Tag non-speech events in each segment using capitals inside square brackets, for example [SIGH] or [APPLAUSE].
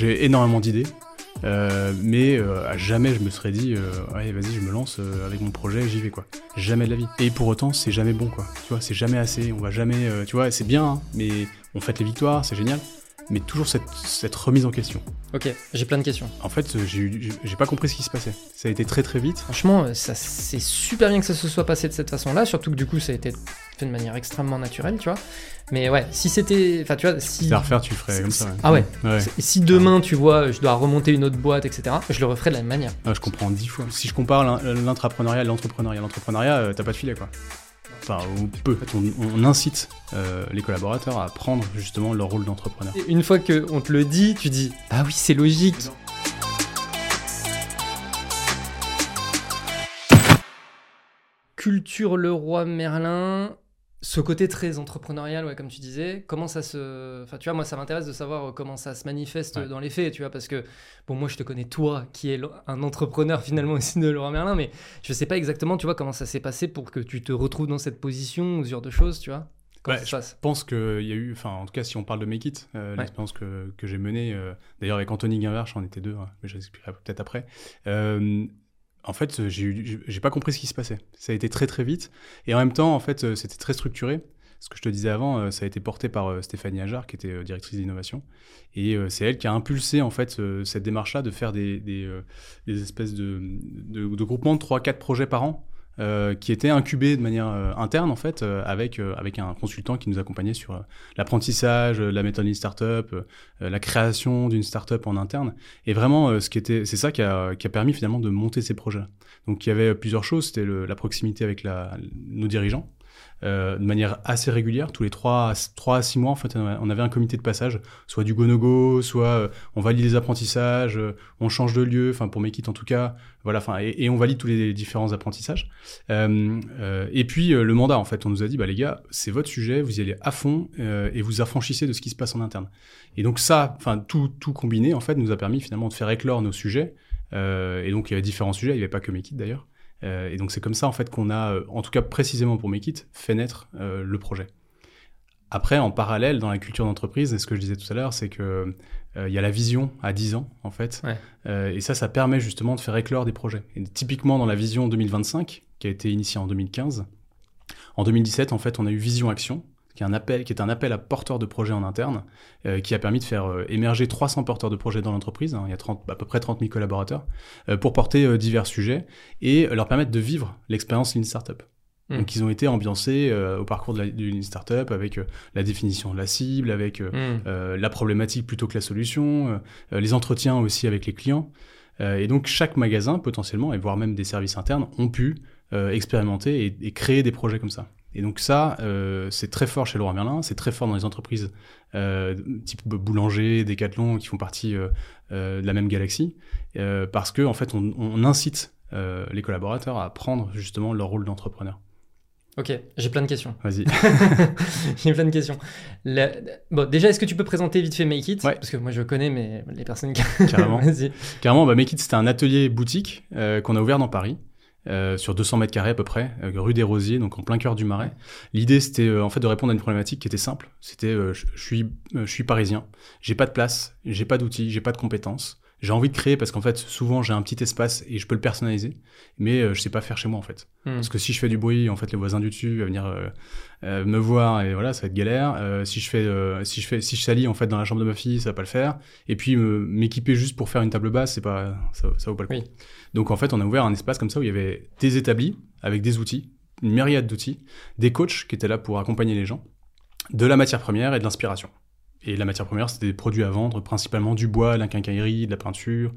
J'ai énormément d'idées. Euh, mais euh, à jamais je me serais dit euh, ouais vas-y je me lance avec mon projet j'y vais quoi. Jamais de la vie. Et pour autant c'est jamais bon quoi. Tu vois c'est jamais assez. On va jamais tu vois c'est bien hein, mais on fête les victoires c'est génial. Mais toujours cette, cette remise en question. Ok, j'ai plein de questions. en fait j'ai pas compris ce qui se passait. Ça a été très très vite. Franchement, c'est super bien que ça se soit passé de cette façon-là, surtout que du coup ça a été fait de manière extrêmement naturelle, tu vois. Mais ouais, si c'était, enfin tu vois, si à refaire tu ferais comme ça ouais. ah ouais, si demain tu vois, je dois remonter une autre boîte, etc., je le referai de la même manière. Ah, je comprends dix fois. Si je compare l'in- l'intrapreneuriat à l'entrepreneuriat, l'entrepreneuriat, euh, t'as pas de filet quoi. Enfin, ou peu. En fait, on, on incite euh, les collaborateurs à prendre justement leur rôle d'entrepreneur. Une fois qu'on te le dit, tu dis ah oui c'est logique. Culture Leroy Merlin, ce côté très entrepreneurial, ouais, comme tu disais, comment ça se. Enfin, tu vois, moi, ça m'intéresse de savoir euh, comment ça se manifeste Ouais. dans les faits, tu vois, parce que, bon, moi, je te connais, toi, qui est un entrepreneur finalement aussi de Leroy Merlin, mais je sais pas exactement, tu vois, comment ça s'est passé pour que tu te retrouves dans cette position ce genre de choses, tu vois. Comment Ouais, ça se passe? Je pense qu'il y a eu, enfin en tout cas si on parle de Make It, euh, l'expérience que, que j'ai menée, euh, d'ailleurs avec Anthony Guinverche, on était deux, hein, mais je l'expliquerai peut-être après. Euh, en fait, j'ai eu- j'ai pas compris ce qui se passait. Ça a été très très vite, et en même temps, en fait, euh, c'était très structuré. Ce que je te disais avant, euh, ça a été porté par euh, Stéphanie Ajar, qui était euh, directrice d'innovation, et euh, c'est elle qui a impulsé en fait euh, cette démarche-là de faire des, euh, espèces de, de, de groupements de 3-4 projets par an euh, qui était incubé de manière euh, interne en fait euh, avec euh, avec un consultant qui nous accompagnait sur l'apprentissage, la méthode d'une startup, la création d'une startup en interne et vraiment ce qui était c'est ça qui a, qui a permis finalement de monter ces projets. Donc il y avait plusieurs choses, c'était la proximité avec la, nos dirigeants. Euh, de manière assez régulière, tous les 3 à, 3 à 6 mois, en fait, on avait un comité de passage, soit du go-no-go, soit euh, on valide les apprentissages, euh, on change de lieu, enfin pour Make It en tout cas, voilà, enfin, et, on valide tous les différents apprentissages. Euh, et puis le mandat, en fait, on nous a dit, bah les gars, c'est votre sujet, vous y allez à fond et vous affranchissez de ce qui se passe en interne. Et donc ça, enfin tout, tout combiné, en fait, nous a permis finalement de faire éclore nos sujets. Euh, et donc il y avait différents sujets, il n'y avait pas que Make It d'ailleurs. Euh, et donc c'est comme ça en fait qu'on a, euh, en tout cas précisément pour Make It, fait naître euh, le projet. Après, en parallèle, dans la culture d'entreprise, et ce que je disais tout à l'heure, c'est que euh, il y a la vision à 10 ans, en fait. Ouais. Euh, et ça, ça permet justement de faire éclore des projets. Et typiquement, dans la vision 2025, qui a été initiée en 2015, en 2017, en fait, on a eu Vision Action, qui est un appel, qui est un appel à porteurs de projets en interne, euh, qui a permis de faire euh, émerger 300 porteurs de projets dans l'entreprise. hein. il y a 30, à peu près 30 000 collaborateurs, euh, pour porter divers sujets et leur permettre de vivre l'expérience Lean Startup. Mm. Donc, ils ont été ambiancés au parcours de la, du Lean Startup avec la définition de la cible, avec Hmm. la problématique plutôt que la solution, les entretiens aussi avec les clients. Et donc chaque magasin potentiellement, et voire même des services internes, ont pu expérimenter et, et créer des projets comme ça. Et donc ça, euh, c'est très fort chez Leroy Merlin, c'est très fort dans les entreprises euh, type boulanger, Decathlon, qui font partie euh, euh, de la même galaxie, parce que en fait, on, on incite les collaborateurs à prendre justement leur rôle d'entrepreneur. Ok, j'ai plein de questions. Vas-y. [LAUGHS] J'ai plein de questions. Bon, déjà, est-ce que tu peux présenter vite fait Make It? Ouais. Parce que moi, je connais, mais les personnes qui. Carrément. [LAUGHS] Carrément, bah, Make It, c'était un atelier boutique qu'on a ouvert dans Paris. Euh, sur 200 mètres carrés à peu près, euh, rue des Rosiers, donc en plein cœur du Marais. L'idée, c'était euh, en fait de répondre à une problématique qui était simple. C'était, euh, je suis, euh, je suis parisien, j'ai pas de place, j'ai pas d'outils, j'ai pas de compétences. J'ai envie de créer parce qu'en fait, souvent, j'ai un petit espace et je peux le personnaliser, mais euh, je sais pas faire chez moi en fait. Hmm. Parce que si je fais du bruit, en fait, les voisins du dessus vont venir euh, euh, me voir et voilà, ça va être galère. Euh, si je fais, si je fais, si je salis en fait dans la chambre de ma fille, ça va pas le faire. Et puis m'équiper juste pour faire une table basse, c'est pas, ça, ça vaut pas le coup. Oui. Donc en fait, on a ouvert un espace comme ça où il y avait des établis avec des outils, une myriade d'outils, des coachs qui étaient là pour accompagner les gens, de la matière première et de l'inspiration. Et la matière première, c'était des produits à vendre, principalement du bois, de la quincaillerie, de la peinture,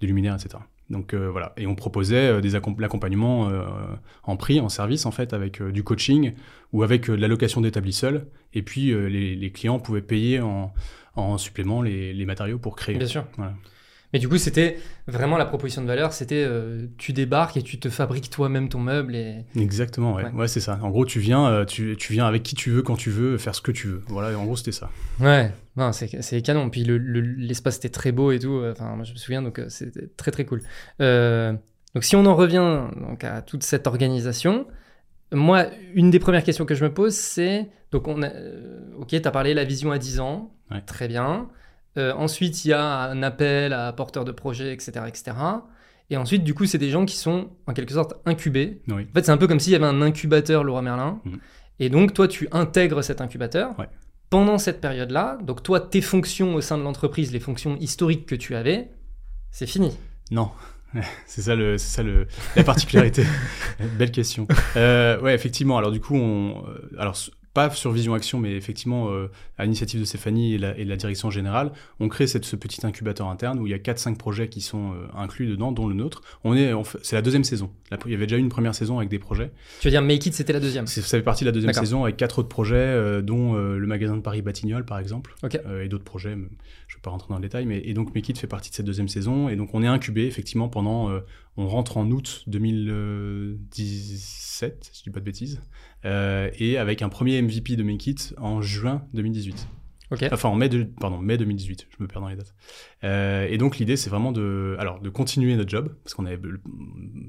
du luminaire, etc. Donc euh, voilà, et on proposait euh, des accom- l'accompagnement euh, en prix, en service en fait, avec euh, du coaching ou avec euh, de la location d'établis seuls. Et puis euh, les, les clients pouvaient payer en, en supplément les, les matériaux pour créer. Bien sûr. Voilà. Mais du coup, c'était vraiment la proposition de valeur c'était euh, tu débarques et tu te fabriques toi-même ton meuble. Et... Exactement, ouais, Ouais. ouais, c'est ça. En gros, tu viens, euh, tu, tu viens avec qui tu veux, quand tu veux, faire ce que tu veux. Voilà, en gros, c'était ça. Ouais, non, c'est c'est canon. Puis le- le- l'espace était très beau et tout. Enfin, moi, je me souviens, donc euh, c'était très très cool. Euh, donc, si on en revient donc, à toute cette organisation, moi, une des premières questions que je me pose, c'est donc, on a, euh, ok, tu as parlé la vision à 10 ans, Ouais. très bien. Euh, ensuite, il y a un appel à porteurs de projets, etc., etc. Et ensuite, du coup, c'est des gens qui sont en quelque sorte incubés. Oui. En fait, c'est un peu comme s'il y avait un incubateur Laura Merlin. Mhm. Et donc, toi, tu intègres cet incubateur. Ouais. Pendant cette période-là, donc toi, tes fonctions au sein de l'entreprise, les fonctions historiques que tu avais, c'est fini. Non. [LAUGHS] C'est ça, le, c'est ça le, la particularité. [LAUGHS] Belle question. Euh, ouais, effectivement. Alors, du coup, on, euh, alors, pas sur Vision Action, mais effectivement, euh, à l'initiative de Stéphanie et la, et la direction générale, on crée cette, ce petit incubateur interne où il y a 4-5 projets qui sont euh, inclus dedans, dont le nôtre. On est, c'est la deuxième saison. Il y avait déjà eu une première saison avec des projets. Tu veux dire, Make It, c'était la deuxième? C'est- Ça fait partie de la deuxième saison avec quatre autres projets, euh, dont le magasin de Paris Batignolles, par exemple, et d'autres projets. Mais Je ne vais pas rentrer dans le détail, mais et donc Mekit fait partie de cette deuxième saison, et donc on est incubé effectivement pendant. euh, on rentre en août 2017, si je dis pas de bêtises, euh, et avec un premier MVP de Mekit en juin 2018. Ok. Enfin, en mai, de, pardon, mai 2018, je me perds dans les dates. Euh, et donc, l'idée, c'est vraiment de, alors, de continuer notre job, parce qu'on avait,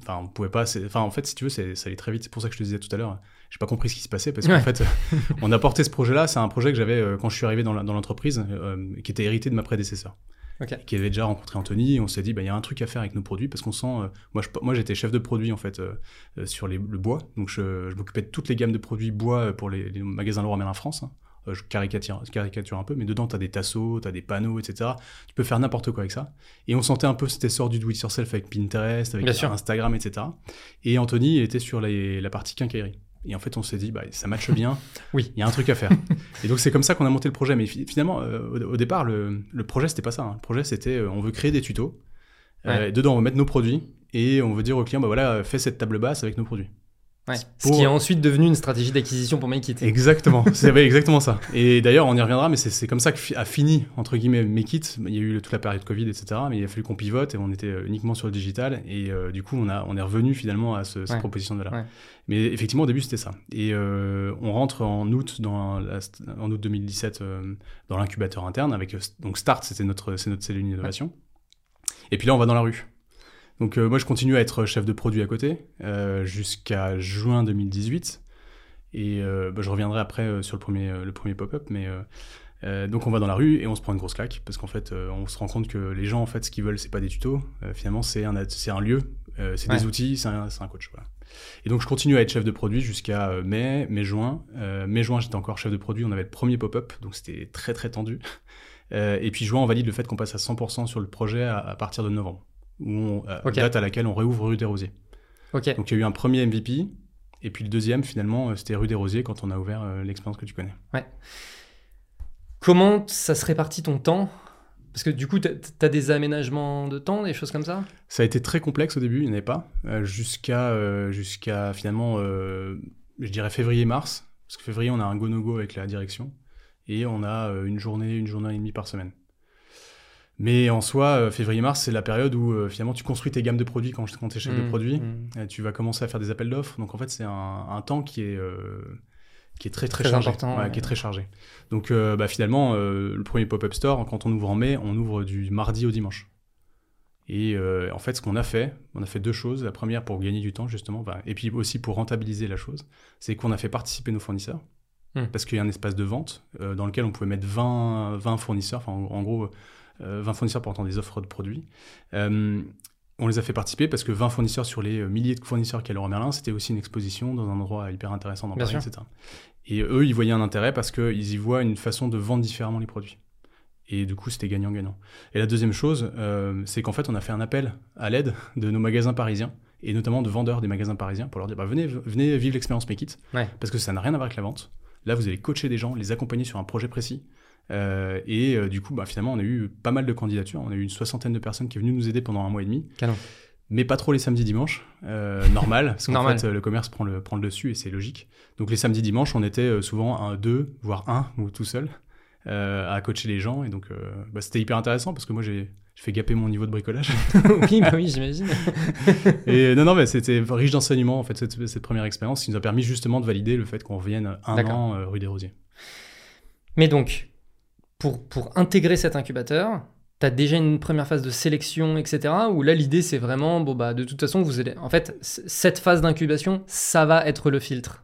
enfin, on pouvait pas, enfin, en fait, si tu veux, ça allait très vite. C'est pour ça que je te disais tout à l'heure, j'ai pas compris ce qui se passait, parce qu'en Ouais. fait, [LAUGHS] on a porté ce projet-là, c'est un projet que j'avais euh, quand je suis arrivé dans l'entreprise, euh, qui était hérité de ma prédécesseur. Ok. Qui avait déjà rencontré Anthony, et on s'est dit, bah, il y a un truc à faire avec nos produits, parce qu'on sent, euh, moi, je- moi, j'étais chef de produit, en fait, euh, euh, sur les- le bois, donc je, je m'occupais de toutes les gammes de produits bois pour les, les magasins Leroy Merlin France, hein. Je caricature, caricature un peu, mais dedans, tu as des tasseaux, tu as des panneaux, etc. Tu peux faire n'importe quoi avec ça. Et on sentait un peu cet essor du do-it-yourself avec Pinterest, avec. Instagram, etc. Et Anthony, était sur les- la partie quincaillerie. Et en fait, on s'est dit, bah, ça matche bien, [LAUGHS] Oui. il y a un truc à faire. et donc, c'est comme ça qu'on a monté le projet. Mais fi- finalement, euh, au, au départ, le, le projet, c'était pas ça. hein. Le projet, c'était, euh, on veut créer des tutos. Euh, et dedans, on va mettre nos produits. Et on veut dire au client, bah voilà, fais cette table basse avec nos produits. Ouais. Pour- Ce qui est ensuite devenu une stratégie d'acquisition pour Make It. Exactement, [LAUGHS] c'est exactement ça. Et d'ailleurs, on y reviendra, mais c'est c'est comme ça que a fini, entre guillemets, Make It. Il y a eu toute la période Covid, etc. Mais il a fallu qu'on pivote et on était euh, uniquement sur le digital. Et euh, du coup, on, a, on est revenu finalement à ce- cette Ouais. proposition de là. Ouais. Mais effectivement, au début, c'était ça. Et euh, on rentre en août, dans la- en août 2017 euh, dans l'incubateur interne. avec Donc Start, c'était notre, c'est notre cellule d'innovation. Et puis là, on va dans la rue. Donc euh, moi, je continue à être chef de produit à côté euh, jusqu'à juin 2018. Et euh, bah, je reviendrai après euh, sur le premier, euh, le premier pop-up. Mais donc on va dans la rue et on se prend une grosse claque parce qu'en fait, euh, on se rend compte que les gens, en fait, ce qu'ils veulent, c'est pas des tutos. Euh, finalement, c'est un, c'est un lieu, euh, c'est des outils, c'est un, un coach. Voilà. Et donc je continue à être chef de produit jusqu'à euh, mai, mai-juin. Euh, mai-juin, j'étais encore chef de produit. On avait le premier pop-up, donc c'était très très tendu. Euh, et puis juin, on valide le fait qu'on passe à 100% sur le projet à, à partir de novembre, où on, Ok. date à laquelle on réouvre rue des Rosiers. Donc il y a eu un premier MVP, et puis le deuxième, finalement, euh, c'était rue des Rosiers quand on a ouvert euh, l'expérience que tu connais. Comment ça se répartit ton temps? Parce que du coup, t'as as des aménagements de temps, des choses comme ça? Ça a été très complexe au début, il n'y en avait pas, euh, jusqu'à euh, finalement, euh, je dirais février-mars, parce que février, on a un go-no-go avec la direction, et on a euh, une journée, une journée et demie par semaine. Mais en soi, euh, février-mars, c'est la période où euh, finalement tu construis tes gammes de produits quand, quand tu es chef de Mmh, produit. mmh. Euh, tu vas commencer à faire des appels d'offres. Donc en fait, c'est un, un temps qui est, euh, qui est très très, Très chargé. important, Ouais, ouais. Qui est très chargé. Donc bah, finalement, le premier pop-up store, quand on ouvre en mai, on ouvre du mardi au dimanche. Et en fait, ce qu'on a fait, on a fait deux choses. La première pour gagner du temps, justement, bah, et puis aussi pour rentabiliser la chose, c'est qu'on a fait participer nos fournisseurs. Hmm. Parce qu'il y a un espace de vente dans lequel on pouvait mettre 20, 20 fournisseurs, enfin en, en gros 20 fournisseurs portant des offres de produits. Euh, on les a fait participer parce que 20 fournisseurs sur les euh, milliers de fournisseurs qu'il y a à Leroy Merlin, c'était aussi une exposition dans un endroit hyper intéressant dans Bien Paris, sûr. etc. Et eux, ils voyaient un intérêt parce qu'ils y voient une façon de vendre différemment les produits. Et du coup, c'était gagnant-gagnant. Et la deuxième chose, euh, c'est qu'en fait, on a fait un appel à l'aide de nos magasins parisiens, et notamment de vendeurs des magasins parisiens, pour leur dire bah, venez, venez vivre l'expérience Make It, Ouais. parce que ça n'a rien à voir avec la vente. Là, vous allez coacher des gens, les accompagner sur un projet précis. Euh, et euh, du coup, bah, finalement, on a eu pas mal de candidatures. On a eu une soixantaine de personnes qui est venues nous aider pendant un mois et demi. Canon. Mais pas trop les samedis dimanches, euh, [LAUGHS] normal, parce qu'en fait le commerce prend le, prend le dessus et c'est logique. Donc les samedis dimanches, on était souvent un, deux, voire un ou tout seul à coacher les gens et donc bah, c'était hyper intéressant parce que moi j'ai j'ai fait gaper mon niveau de bricolage. [LAUGHS] oui, bah oui, j'imagine. [LAUGHS] et non non mais c'était riche d'enseignements en fait cette, cette première expérience qui nous a permis justement de valider le fait qu'on revienne un an euh, rue des Rosiers. Mais donc, pour, pour intégrer cet incubateur, tu as déjà une première phase de sélection, etc. Où là, l'idée, c'est vraiment, bon, bah, de toute façon, vous allez. En fait, cette phase d'incubation, ça va être le filtre.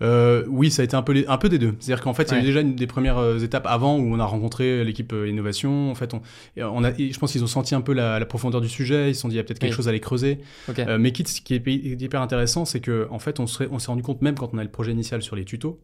Euh, oui, ça a été un peu, les- un peu des deux. C'est-à-dire qu'en fait, il y a eu déjà une des premières euh, étapes avant où on a rencontré l'équipe euh, innovation. En fait, on, a, je pense qu'ils ont senti un peu la, la profondeur du sujet. Ils se sont dit, il y a peut-être quelque Oui. chose à aller creuser. Euh, mais quitte, ce qui est hyper intéressant, c'est que en fait, on s'est on s'est rendu compte, même quand on a le projet initial sur les tutos,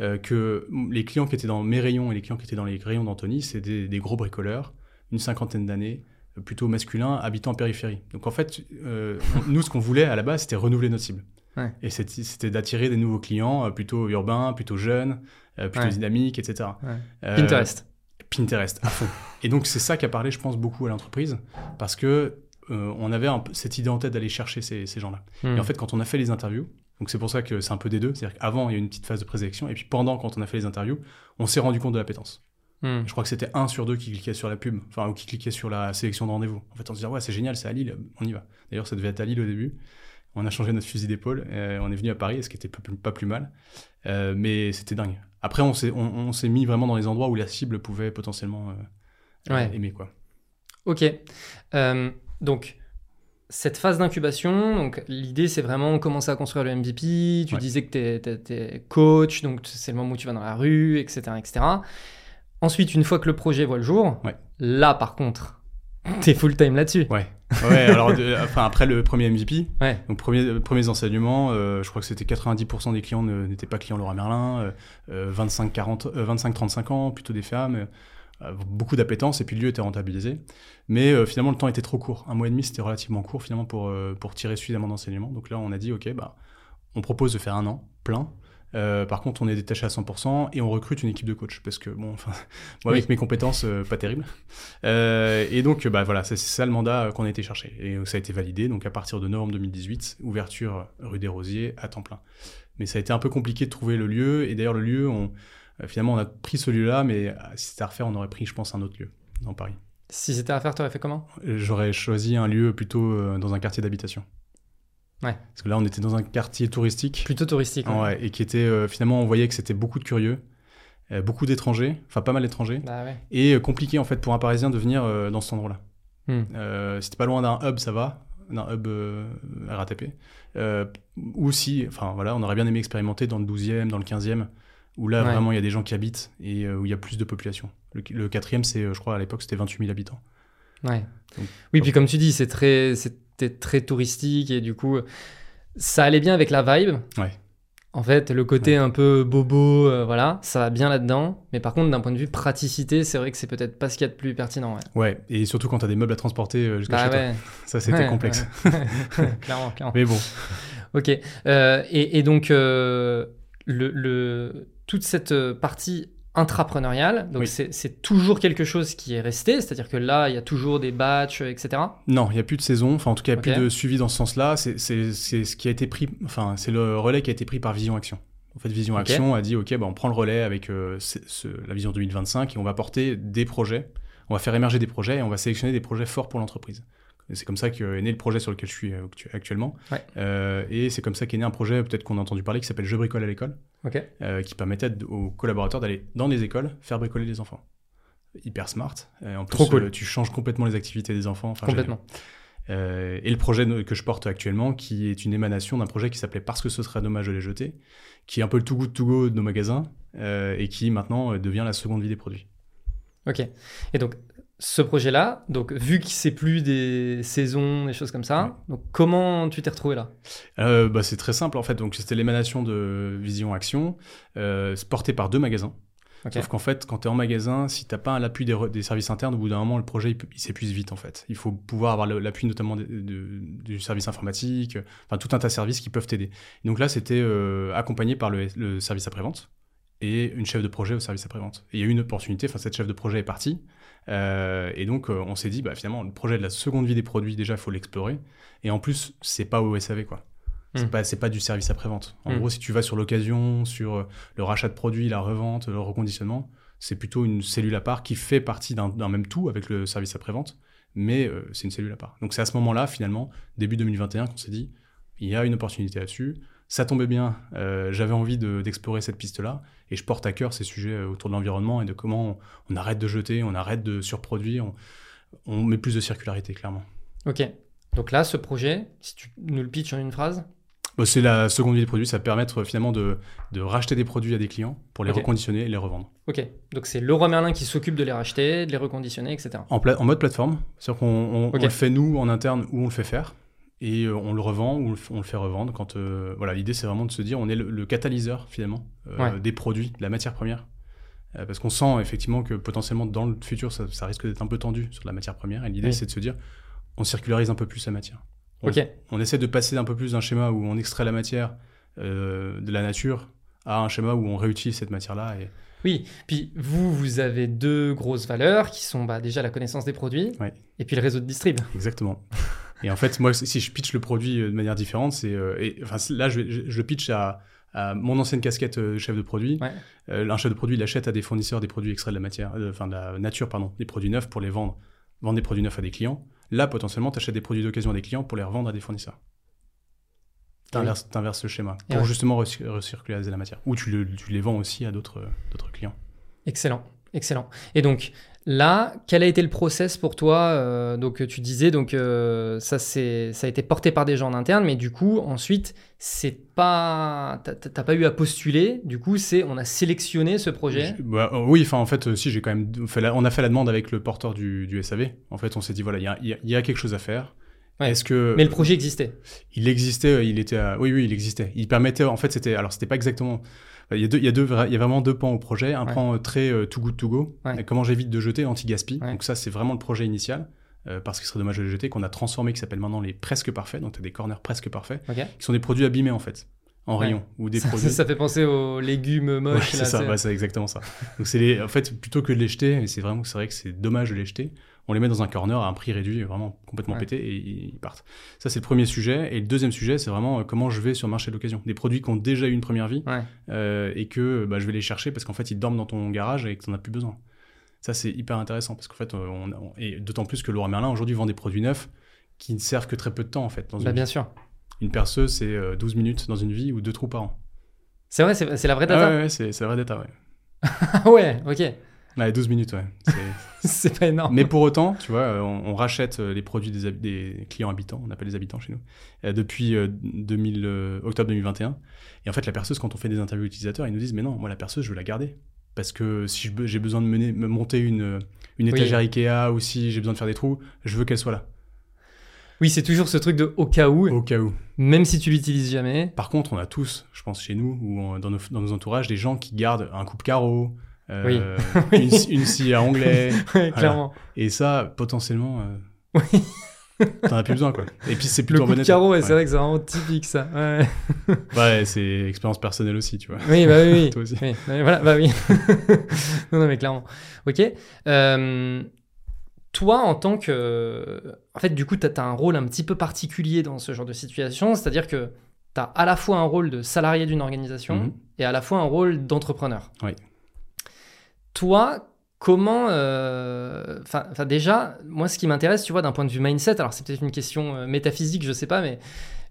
euh, que les clients qui étaient dans mes rayons et les clients qui étaient dans les rayons d'Anthony, c'est des, des gros bricoleurs, une cinquantaine d'années, euh, plutôt masculins, habitant en périphérie. Donc en fait, euh, nous, ce qu'on voulait à la base, c'était renouveler notre cible. Ouais. Et c'était d'attirer des nouveaux clients, plutôt urbains, plutôt jeunes, plutôt Ouais. dynamiques, etc. Ouais. Pinterest. Pinterest à fond. Et donc c'est ça qui a parlé, je pense, beaucoup à l'entreprise, parce que euh, on avait un cette idée en tête d'aller chercher ces, ces gens-là. Hmm. Et en fait, quand on a fait les interviews, donc c'est pour ça que c'est un peu des deux, c'est-à-dire qu'avant il y a eu une petite phase de présélection, et puis pendant, quand on a fait les interviews, on s'est rendu compte de l'appétence. Hmm. Je crois que c'était un sur deux qui cliquait sur la pub, enfin ou qui cliquait sur la sélection de rendez-vous. En fait, on se disait ouais c'est génial, c'est à Lille, on y va. D'ailleurs, ça devait être à Lille au début. On a changé notre fusil d'épaule, euh, on est venu à Paris, ce qui était pas plus, pas plus mal, Euh, mais c'était dingue. Après, on s'est on, on s'est mis vraiment dans les endroits où la cible pouvait potentiellement euh, Ouais. aimer quoi. Ok. Euh, donc, cette phase d'incubation, donc l'idée c'est vraiment commencer à construire le MVP. Tu Ouais. disais que tu es, coach, donc c'est le moment où tu vas dans la rue, etc., etc. Ensuite, une fois que le projet voit le jour, Ouais. là par contre, [LAUGHS] t'es full time là-dessus. Ouais. Ouais. alors, de- enfin après le premier MVP, Ouais. Donc, premier, premiers enseignements, euh, je crois que c'était 90% des clients n'étaient pas clients Laura Merlin, euh, euh, 25, 40, euh, 25, 35 ans, plutôt des femmes, beaucoup d'appétence, et puis le lieu était rentabilisé. Mais euh, finalement, le temps était trop court. Un mois et demi, c'était relativement court finalement pour, euh, pour tirer suffisamment d'enseignements. Donc là, on a dit, OK, bah, on propose de faire un an plein. Euh, par contre, on est détaché à 100% et on recrute une équipe de coach parce que bon, [LAUGHS] enfin, moi Oui. avec mes compétences, euh, pas terrible. Euh, et donc, bah voilà, c'est ça le mandat euh, qu'on a été chercher et euh, ça a été validé. Donc à partir de novembre 2018, ouverture rue des Rosiers à temps plein. Mais ça a été un peu compliqué de trouver le lieu et d'ailleurs le lieu, on, euh, finalement, on a pris ce lieu-là, mais euh, si c'était à refaire, on aurait pris, je pense, un autre lieu dans Paris. Si c'était à faire, t'aurais fait comment? Euh, J'aurais choisi un lieu plutôt euh, dans un quartier d'habitation. Ouais. Parce que là, on était dans un quartier touristique. Plutôt touristique. ouais. Ouais, et qui était euh, finalement, on voyait que c'était beaucoup de curieux, euh, beaucoup d'étrangers, enfin pas mal d'étrangers, Bah ouais. et euh, compliqué en fait pour un Parisien de venir euh, dans cet endroit-là. Hmm. Euh, si t'es pas loin d'un hub, ça va, d'un hub euh, RATP. Euh, ou si, enfin voilà, on aurait bien aimé expérimenter dans le 12e, dans le 15e, où là Ouais. vraiment il y a des gens qui habitent et euh, où il y a plus de population. Le, le quatrième, c'est, euh, je crois, à l'époque, c'était 28 000 habitants. Ouais. Donc, oui, puis comme tu dis, c'est très, c'était très touristique et du coup, ça allait bien avec la vibe. Ouais. En fait, le côté un peu bobo, euh, voilà, ça va bien là-dedans. Mais par contre, d'un point de vue praticité, c'est vrai que c'est peut-être pas ce qu'il y a de plus pertinent. Ouais. Ouais, et surtout quand t'as des meubles à transporter jusqu'à Bah chez toi. ouais. [LAUGHS] Ça, c'était complexe. [LAUGHS] [LAUGHS] clairement, clairement. Mais bon, Ok. Euh, et, et donc, euh, le, le- toute cette euh, partie intrapreneuriale, donc Oui. c'est toujours quelque chose qui est resté, c'est-à-dire que là, il y a toujours des batchs, euh, etc. Non, il n'y a plus de saison, enfin en tout cas, il n'y a plus de suivi dans ce sens-là. C'est ce qui a été pris, enfin c'est le relais qui a été pris par Vision Action. En fait, Vision. Action a dit, ok, bah, on prend le relais avec euh, ce- la vision 2025 et on va porter des projets, on va faire émerger des projets et on va sélectionner des projets forts pour l'entreprise. Et C'est comme ça qu'est né le projet sur lequel je suis euh, actu- actuellement. Ouais. Euh, et c'est comme ça qu'est né un projet, peut-être qu'on a entendu parler, qui s'appelle Je bricole à l'école, euh, qui permettait aux collaborateurs d'aller dans les écoles faire bricoler les enfants. Hyper smart. Et en plus, Trop cool. tu changes complètement les activités des enfants. Enfin. Complètement. Euh, et le projet que je porte actuellement, qui est une émanation d'un projet qui s'appelait Parce que ce serait dommage de les jeter, qui est un peu le too good to go de nos magasins, et qui maintenant devient la seconde vie des produits. Ok. Et donc, ce projet-là, donc vu que c'est plus des saisons, des choses comme ça, donc comment tu t'es retrouvé là? Euh, bah, c'est très simple en fait, donc c'était l'émanation de Vision Action, euh, porté par deux magasins. Sauf qu'en fait, quand tu es en magasin, si t'as pas l'appui des, services internes, au bout d'un moment, le projet il, s'épuise vite en fait. Il faut pouvoir avoir l'appui notamment de- de- du service informatique, enfin tout un tas de services qui peuvent t'aider. Donc là, c'était euh, accompagné par le, le service après-vente et une chef de projet au service après-vente. Et il y a eu une opportunité, enfin cette chef de projet est partie, euh, et donc euh, on s'est dit, bah, finalement, le projet de la seconde vie des produits, déjà, il faut l'explorer. Et en plus, c'est pas au SAV quoi. C'est Mm. pas, du service après-vente. En Mm. gros, si tu vas sur l'occasion, sur euh, le rachat de produits, la revente, le reconditionnement, c'est plutôt une cellule à part qui fait partie d'un même tout avec le service après-vente, mais euh, c'est une cellule à part. Donc c'est à ce moment-là, finalement, début 2021, qu'on s'est dit, il y a une opportunité là-dessus. Ça tombait bien, euh, j'avais envie de- d'explorer cette piste-là, et je porte à cœur ces sujets euh, autour de l'environnement et de comment on, on arrête de jeter, on arrête de surproduire, on, on met plus de circularité, clairement. Ok. Donc là, ce projet, si tu nous le pitches en une phrase, Bah, c'est la seconde vie des produits, ça permet finalement de, de, racheter des produits à des clients pour les reconditionner et les revendre. Ok, donc c'est Leroy Merlin qui s'occupe de les racheter, de les reconditionner, etc. En, en mode plateforme, c'est-à-dire qu'on le fait nous en interne ou on le fait faire et euh, on le revend ou on le fait revendre. Quand euh, voilà, l'idée c'est vraiment de se dire on est le, catalyseur finalement euh, des produits, de la matière première. parce qu'on sent effectivement que potentiellement dans le futur ça, ça risque d'être un peu tendu sur la matière première et l'idée c'est de se dire on circularise un peu plus la matière. On, essaie de passer un peu plus d'un schéma où on extrait la matière de la nature à un schéma où on réutilise cette matière-là. Et... Oui, puis vous, vous avez deux grosses valeurs qui sont bah, déjà la connaissance des produits et puis le réseau de distrib. Exactement. [LAUGHS] et en fait, moi, si je pitch le produit euh, de manière différente, c'est. Euh, enfin, là, je, je, pitch à, mon ancienne casquette de chef de produit. un chef de produit, il achète à des fournisseurs des produits extraits de la matière, enfin de la nature, pardon, des produits neufs pour les vendre, vendre des produits neufs à des clients. Là, potentiellement, tu achètes des produits d'occasion à des clients pour les revendre à des fournisseurs. Tu inverses, le schéma pour justement recirculariser la matière. Ou tu, les vends aussi à d'autres clients. Excellent, excellent. Et donc, Là, quel a été le process pour toi euh, Donc, tu disais donc euh, ça c'est ça a été porté par des gens en interne, mais du coup ensuite c'est pas t'as pas eu à postuler. Du coup, c'est on a sélectionné ce projet. Bah, euh, oui, enfin en fait, si j'ai quand même fait on a fait la demande avec le porteur du, du SAV. En fait, on s'est dit voilà, il y, y a, quelque chose à faire. Est-ce que mais le projet existait? Il existait, il était oui oui il existait. Il permettait en fait c'était alors c'était pas exactement il y, a deux, il, y a deux, il y a vraiment deux pans au projet. Un pan euh, très euh, too good to go. Comment j'évite de jeter, anti-gaspi. Donc ça, c'est vraiment le projet initial. Euh, parce qu'il serait dommage de le jeter, qu'on a transformé, qui s'appelle maintenant les presque parfaits. Donc tu as des corners presque parfaits, qui sont des produits abîmés en fait en rayon ou des ça, produits. Ça, fait penser aux légumes moches. c'est ça, c'est exactement ça. Donc c'est les, en fait plutôt que de les jeter, c'est vraiment c'est vrai que c'est dommage de les jeter on les met dans un corner à un prix réduit, vraiment complètement pété, et ils partent. Ça, c'est le premier sujet. Et le deuxième sujet, c'est vraiment euh, comment je vais sur le marché de l'occasion. Des produits qui ont déjà eu une première vie, euh, et que bah, je vais les chercher parce qu'en fait, ils dorment dans ton garage et que tu n'en as plus besoin. Ça, c'est hyper intéressant, parce qu'en fait, euh, on, et d'autant plus que Laurent Merlin, aujourd'hui, vend des produits neufs qui ne servent que très peu de temps, en fait. Dans bah, bien sûr. Une perceuse, c'est 12 minutes dans une vie ou deux trous par an. C'est vrai, c'est la vraie data. Ah ouais, c'est la vraie data, ouais. ouais, [LAUGHS] ok. Ouais, 12 minutes, ouais. [LAUGHS] C'est pas énorme. Mais pour autant, tu vois, euh, on, rachète euh, les produits des, des, clients habitants, on appelle les habitants chez nous, euh, depuis 2000, octobre 2021. Et en fait, la perceuse, quand on fait des interviews utilisateurs, ils nous disent Mais non, moi, la perceuse, je veux la garder. Parce que si j'ai besoin de mener, monter une, une étagère Ikea ou si j'ai besoin de faire des trous, je veux qu'elle soit là. Oui, c'est toujours ce truc de au cas où. Au cas où. Même si tu l'utilises jamais. Par contre, on a tous, je pense chez nous ou dans nos, dans nos entourages, des gens qui gardent un coupe-carreau, euh, [LAUGHS] une, une, scie à onglet. [LAUGHS] clairement. Et ça, potentiellement, euh, oui. [LAUGHS] t'en as plus besoin, quoi. Et puis c'est plutôt Le coup de carreau, c'est vrai que c'est vraiment typique, ça. Ouais, ouais c'est expérience personnelle aussi, tu vois. Oui, bah oui. Toi aussi. Oui, voilà, bah oui. non, non, mais clairement. Ok. Euh, toi, en tant que... En fait, du coup, tu as, un rôle un petit peu particulier dans ce genre de situation, c'est-à-dire que tu as à la fois un rôle de salarié d'une organisation mhm. et à la fois un rôle d'entrepreneur. Oui. Toi, comment. Euh, enfin, déjà, moi, ce qui m'intéresse, tu vois, d'un point de vue mindset, alors c'est peut-être une question euh, métaphysique, je sais pas, mais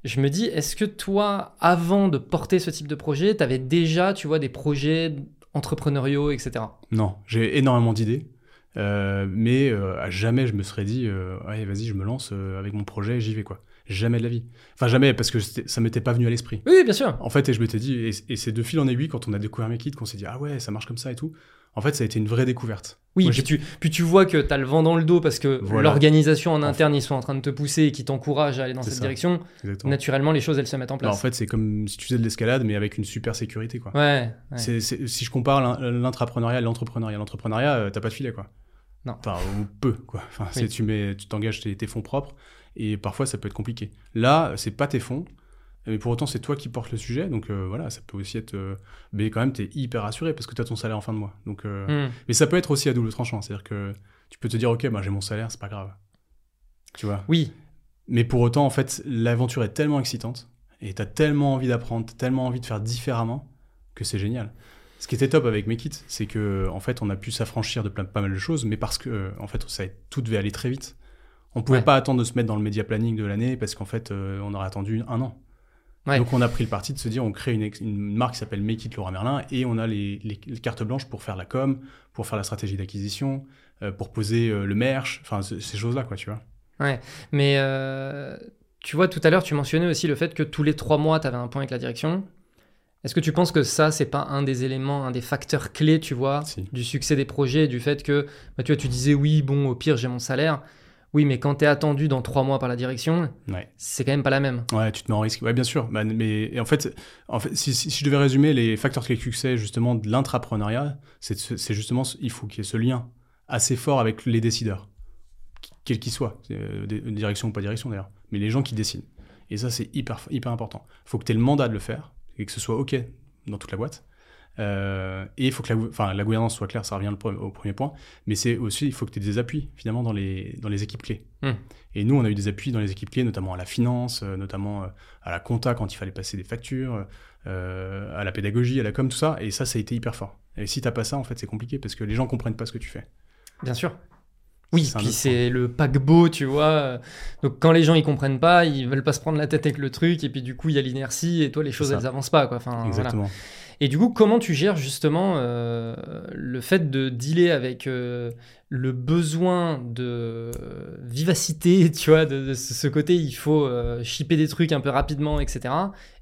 je me dis, est-ce que toi, avant de porter ce type de projet, tu avais déjà, tu vois, des projets entrepreneuriaux, etc. Non, j'ai énormément d'idées. Euh, mais à jamais je me serais dit, ouais, vas-y, je me lance avec mon projet, j'y vais quoi. Jamais de la vie. Enfin, jamais, parce que ça m'était pas venu à l'esprit. Oui, bien sûr. En fait, et je m'étais dit, et, c'est de fil en aiguille quand on a découvert mes kits qu'on s'est dit, ah ouais, ça marche comme ça et tout en fait, ça a été une vraie découverte. Oui, puis, tu, puis tu vois que tu as le vent dans le dos parce que l'organisation en interne, ils sont en train de te pousser et qui t'encouragent à aller dans cette direction. Naturellement, les choses, elles se mettent en place. en fait, c'est comme si tu faisais de l'escalade, mais avec une super sécurité. Quoi. Ouais. si je compare l'intrapreneuriat et l'entrepreneuriat, l'entrepreneuriat, euh, t'as pas de filet. Quoi. Non. Enfin, ou peu. Quoi. Enfin, tu t'engages tes, tes fonds propres et parfois, ça peut être compliqué. Là, c'est pas tes fonds mais pour autant, c'est toi qui portes le sujet, donc euh, voilà, ça peut aussi être. Euh, mais quand même, tu es hyper rassuré parce que tu as ton salaire en fin de mois. Donc, euh, hmm. Mais ça peut être aussi à double tranchant, c'est-à-dire que tu peux te dire, ok, bah, j'ai mon salaire, c'est pas grave. Tu vois? Oui. Mais pour autant, en fait, l'aventure est tellement excitante et tu as tellement envie d'apprendre, tellement envie de faire différemment que c'est génial. Ce qui était top avec mes kits, c'est que en fait, on a pu s'affranchir de plein, pas mal de choses, mais parce que en fait, ça, tout devait aller très vite. On pouvait pas attendre de se mettre dans le média planning de l'année parce qu'en fait, on aurait attendu un an. Donc on a pris le parti de se dire on crée une, une marque qui s'appelle Make It Laura Merlin et on a les, les, cartes blanches pour faire la com, pour faire la stratégie d'acquisition, euh, pour poser euh, le merch, enfin ces choses-là quoi, tu vois. Ouais, mais euh, tu vois, tout à l'heure, tu mentionnais aussi le fait que tous les trois mois, tu avais un point avec la direction. Est-ce que tu penses que ça, c'est pas un des éléments, un des facteurs clés, tu vois, Si. du succès des projets, du fait que, bah, tu vois, tu disais oui, bon, au pire, j'ai mon salaire. Oui, mais quand tu es attendu dans trois mois par la direction, Ouais. c'est quand même pas la même. Ouais, tu te mets en risque. Ouais, bien sûr. Bah, mais en fait, en fait si, si- si je devais résumer les facteurs clés de succès justement de l'intrapreneuriat, c'est justement il faut qu'il y ait ce lien assez fort avec les décideurs, quels qu'ils soient, euh, direction ou pas direction d'ailleurs, mais les gens qui décident. Et ça, c'est hyper hyper important. Il faut que tu aies le mandat de le faire et que ce soit ok dans toute la boîte. Euh, et il faut que la, gou- enfin, la gouvernance soit claire, ça revient le au premier point. Mais c'est aussi, il faut que tu aies des appuis finalement dans les, dans les équipes clés. Hmm. Et nous, on a eu des appuis dans les équipes clés, notamment à la finance, euh, notamment euh, à la compta quand il fallait passer des factures, euh, à la pédagogie, à la com, tout ça. Et ça, ça a été hyper fort. Et si t'as pas ça, en fait, c'est compliqué parce que les gens comprennent pas ce que tu fais. Bien sûr. Oui, puis c'est le paquebot, tu vois. Donc quand les gens ils comprennent pas, ils veulent pas se prendre la tête avec le truc, et puis du coup il y a l'inertie, et toi les choses elles avancent pas, quoi. Enfin, voilà. Et du coup, comment tu gères justement euh, le fait de dealer avec euh, le besoin de vivacité, [LAUGHS] tu vois, de, de ce côté, il faut euh, shipper des trucs un peu rapidement, etc.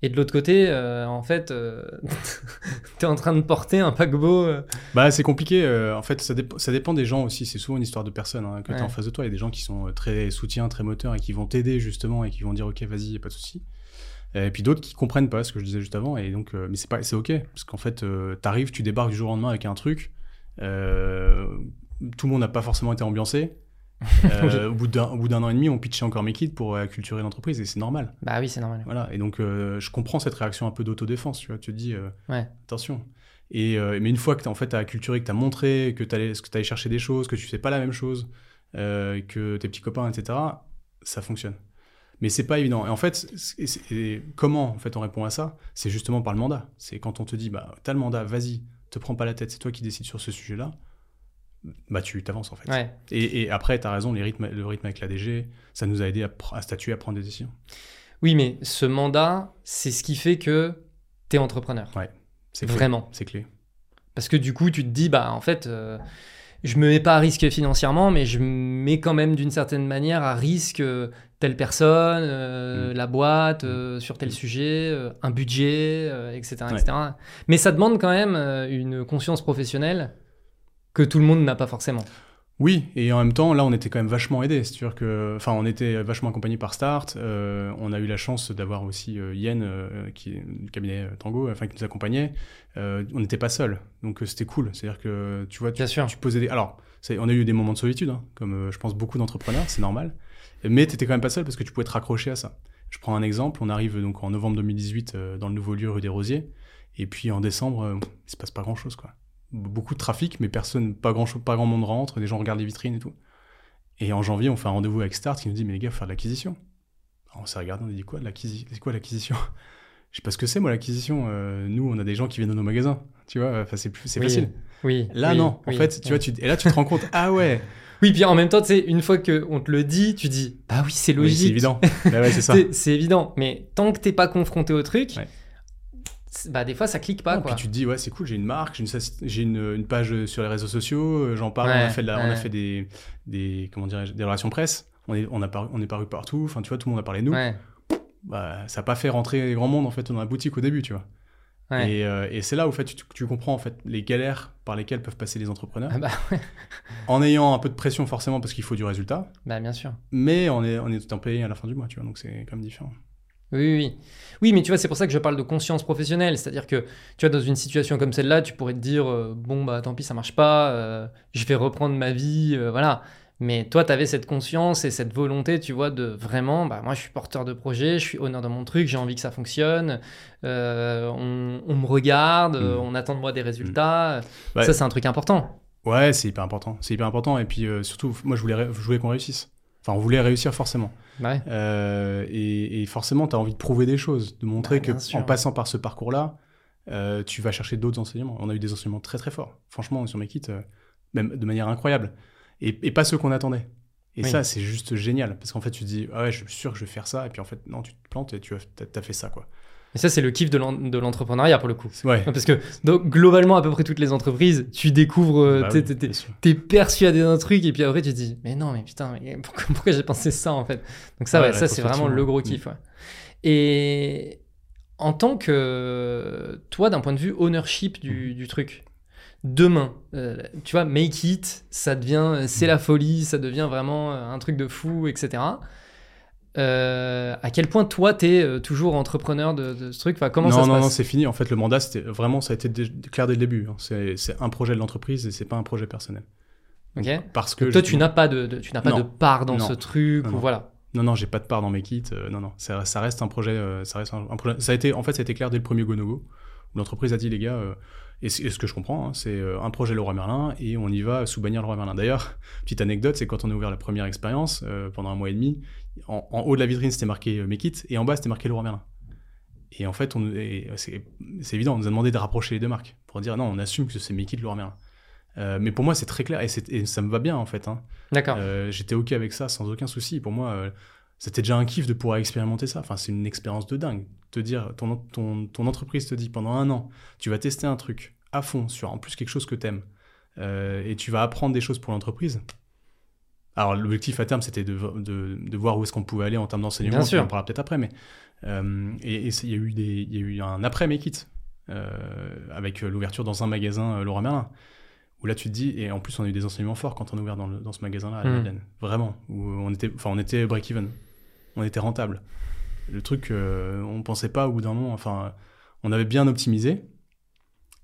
Et de l'autre côté, euh, en fait, [LAUGHS] tu es en train de porter un paquebot. euh, Bah, c'est compliqué. euh, en fait, ça, dép- ça dépend des gens aussi. C'est souvent une histoire de personnes hein, que tu Ouais. en face de toi. Il y a des gens qui sont euh, très soutiens, très moteurs et qui vont t'aider justement et qui vont dire ok, vas-y, pas de souci. Et puis d'autres qui comprennent pas ce que je disais juste avant. Et donc, euh, mais c'est pas, c'est ok parce qu'en fait, euh, t'arrives, tu débarques du jour au lendemain avec un truc. euh, tout le monde n'a pas forcément été ambiancé. [LAUGHS] Euh, au bout d'un au bout d'un an et demi, on pitchait encore mes kits pour euh, acculturer l'entreprise et c'est normal. Bah oui, c'est normal. Voilà, et donc euh, je comprends cette réaction un peu d'autodéfense, tu vois, tu te dis, euh, Ouais. attention. Et, euh, mais une fois que tu en fait, as culturé, que tu as montré, que tu allais, que allé chercher des choses, que tu fais pas la même chose, euh, que tes petits copains, etc., ça fonctionne. Mais c'est pas évident. Et en fait, c'est- c'est- et comment en fait on répond à ça? C'est justement par le mandat. C'est quand on te dit, bah, t'as le mandat, vas-y, te prends pas la tête, c'est toi qui décides sur ce sujet-là, bah tu t'avances en fait. Ouais. Et, et après, tu as raison, les rythmes, le rythme avec la DG, ça nous a aidé à, statuer, à prendre des décisions. Oui, mais ce mandat, c'est ce qui fait que tu es entrepreneur. C'est clé. Vraiment. C'est clé. Parce que du coup, tu te dis, bah en fait, euh, je me mets pas à risque financièrement, mais je me mets quand même d'une certaine manière à risque euh, telle personne, euh, Mm. la boîte, euh, sur tel sujet, euh, un budget, etc., Ouais. etc. Mais ça demande quand même une conscience professionnelle que tout le monde n'a pas forcément. Oui, et en même temps, là, on était quand même vachement aidés. C'est-à-dire que, enfin, on était vachement accompagnés par Start. euh, on a eu la chance d'avoir aussi euh, Yen, euh, qui est du cabinet Tango, enfin, qui nous accompagnait. On n'était pas seuls, donc c'était cool. C'est-à-dire que, tu vois, tu, Bien sûr. tu posais des. Alors, on a eu des moments de solitude, hein, comme je pense beaucoup d'entrepreneurs, c'est normal. Mais tu quand même pas seul parce que tu pouvais te raccrocher à ça. Je prends un exemple. On arrive donc en novembre 2018 euh, dans le nouveau lieu rue des Rosiers, et puis en décembre, euh, il se passe pas grand-chose, quoi beaucoup de trafic, mais personne, pas grand, pas grand monde rentre, des gens regardent les vitrines et tout. Et en janvier, on fait un rendez-vous avec Start qui nous dit Mais les gars, faut faire de l'acquisition. On s'est regardé, on a dit Quoi, de l'acquisition C'est quoi l'acquisition? Je sais pas ce que c'est, moi, l'acquisition. Euh, nous, on a des gens qui viennent dans nos magasins. Tu vois, enfin, c'est plus- c'est Oui, facile. Oui. Là, oui, non. En oui, fait, tu vois, tu, et là, tu te rends compte Ah ouais, Oui, puis en même temps, tu sais, une fois qu'on te le dit, tu dis, bah oui, c'est oui, logique. c'est évident. [LAUGHS] Bah ouais, c'est ça. C'est- évident, mais tant que t'es pas confronté au truc, Ouais. bah des fois ça clique pas Non, quoi. Puis tu te dis, ouais, c'est cool, j'ai une marque, j'ai une, page sur les réseaux sociaux, euh, j'en parle, on a fait, de la- on a ouais. fait des, des, comment des relations presse, on est, on, a paru, on est paru partout, enfin, tu vois, tout le monde a parlé de nous. Bah, ça n'a pas fait rentrer grand monde en fait dans la boutique au début, tu vois. Ouais. Et, euh, et c'est là où en fait, tu, tu comprends en fait les galères par lesquelles peuvent passer les entrepreneurs, Ah bah, ouais. en ayant un peu de pression forcément parce qu'il faut du résultat, bah bien sûr. mais on est, on est tout en payé à la fin du mois, tu vois, donc c'est quand même différent. Oui, oui, oui. Mais tu vois, c'est pour ça que je parle de conscience professionnelle. C'est-à-dire que, tu vois, dans une situation comme celle-là, tu pourrais te dire, euh, bon, bah tant pis, ça marche pas, euh, je vais reprendre ma vie, voilà. Mais toi, tu avais cette conscience et cette volonté, tu vois, de vraiment, bah moi, je suis porteur de projet, je suis honneur de mon truc, j'ai envie que ça fonctionne, euh, on, on me regarde, Mhm. on attend de moi des résultats. Ouais. Ça, c'est un truc important. Ouais, c'est hyper important, c'est hyper important, et puis euh, surtout, moi je voulais, je voulais qu'on réussisse. Enfin, on voulait réussir forcément. Ouais. Euh, et, et forcément, tu as envie de prouver des choses, de montrer Bah, que sûr. en passant par ce parcours-là, tu vas chercher d'autres enseignements. On a eu des enseignements très très forts, franchement, sur mes kits, même de manière incroyable. Et, et pas ceux qu'on attendait. Et Oui. ça, c'est juste génial, parce qu'en fait, tu te dis, ah ouais, je suis sûr que je vais faire ça, et puis en fait, non, tu te plantes et tu as, fait ça, quoi. Et ça, c'est le kiff de l'en- de l'entrepreneuriat pour le coup. Ouais. [LAUGHS] Parce que donc, globalement, à peu près toutes les entreprises, tu découvres, euh, Bah t'es- oui, persuadé d'un truc et puis après tu te dis mais non mais putain mais pourquoi, pourquoi j'ai pensé ça en fait? Donc ça Ouais, ouais, ça c'est vraiment le gros kiff ouais. et en tant que toi d'un point de vue ownership Mm. du, du truc demain euh, tu vois make it ça devient c'est Mm. la folie ça devient vraiment euh, un truc de fou etc Euh, à quel point toi t'es euh, toujours entrepreneur de, de ce truc? Enfin, comment non, ça se non, non, c'est fini. En fait, le mandat, c'était vraiment, ça a été clair dès le début. hein. C'est c'est un projet de l'entreprise et c'est pas un projet personnel. Ok. Parce que Donc toi tu n'as pas de, de- tu n'as pas Non. de part dans Non. ce truc Non, ou non. voilà Non, non, j'ai pas de part dans mes kits. euh, non, non, ça, ça reste un projet. euh, ça reste un, un projet. Ça a été, en fait, ça a été clair dès le premier Go No Go. où L'entreprise a dit les gars, euh, et, ce que je comprends, hein, c'est euh, un projet Leroy Merlin et on y va sous bannière Leroy Merlin. D'ailleurs, petite anecdote, c'est quand on a ouvert la première expérience euh, pendant un mois et demi, en, en haut de la vitrine c'était marqué euh, mes kits et en bas c'était marqué Leroy Merlin. Et en fait, c'est évident, on nous a demandé de rapprocher les deux marques pour dire non, on assume que c'est mes kits Leroy Merlin. Euh, mais pour moi, c'est très clair et, ça me va bien en fait. hein. d'accord Euh, J'étais OK avec ça sans aucun souci. Pour moi, c'était déjà un kiff de pouvoir expérimenter ça. Enfin, c'est une expérience de dingue. Te dire, ton, ton, ton entreprise te dit pendant un an, tu vas tester un truc à fond sur en plus quelque chose que t'aimes euh, et tu vas apprendre des choses pour l'entreprise. Alors, l'objectif à terme, c'était de, de, de voir où est-ce qu'on pouvait aller en termes d'enseignement. Bien sûr. On en parlera peut-être après, mais euh, et il y, y a eu un après Make It euh, avec l'ouverture dans un magasin euh, Laura Merlin. Où là, tu te dis, et en plus, on a eu des enseignements forts quand on a ouvert dans, le- dans ce magasin-là, à la Mm. Madeleine. Vraiment. Où on était, enfin, on était break-even. On était rentable. Le truc, euh, on pensait pas au bout d'un moment, enfin, on avait bien optimisé.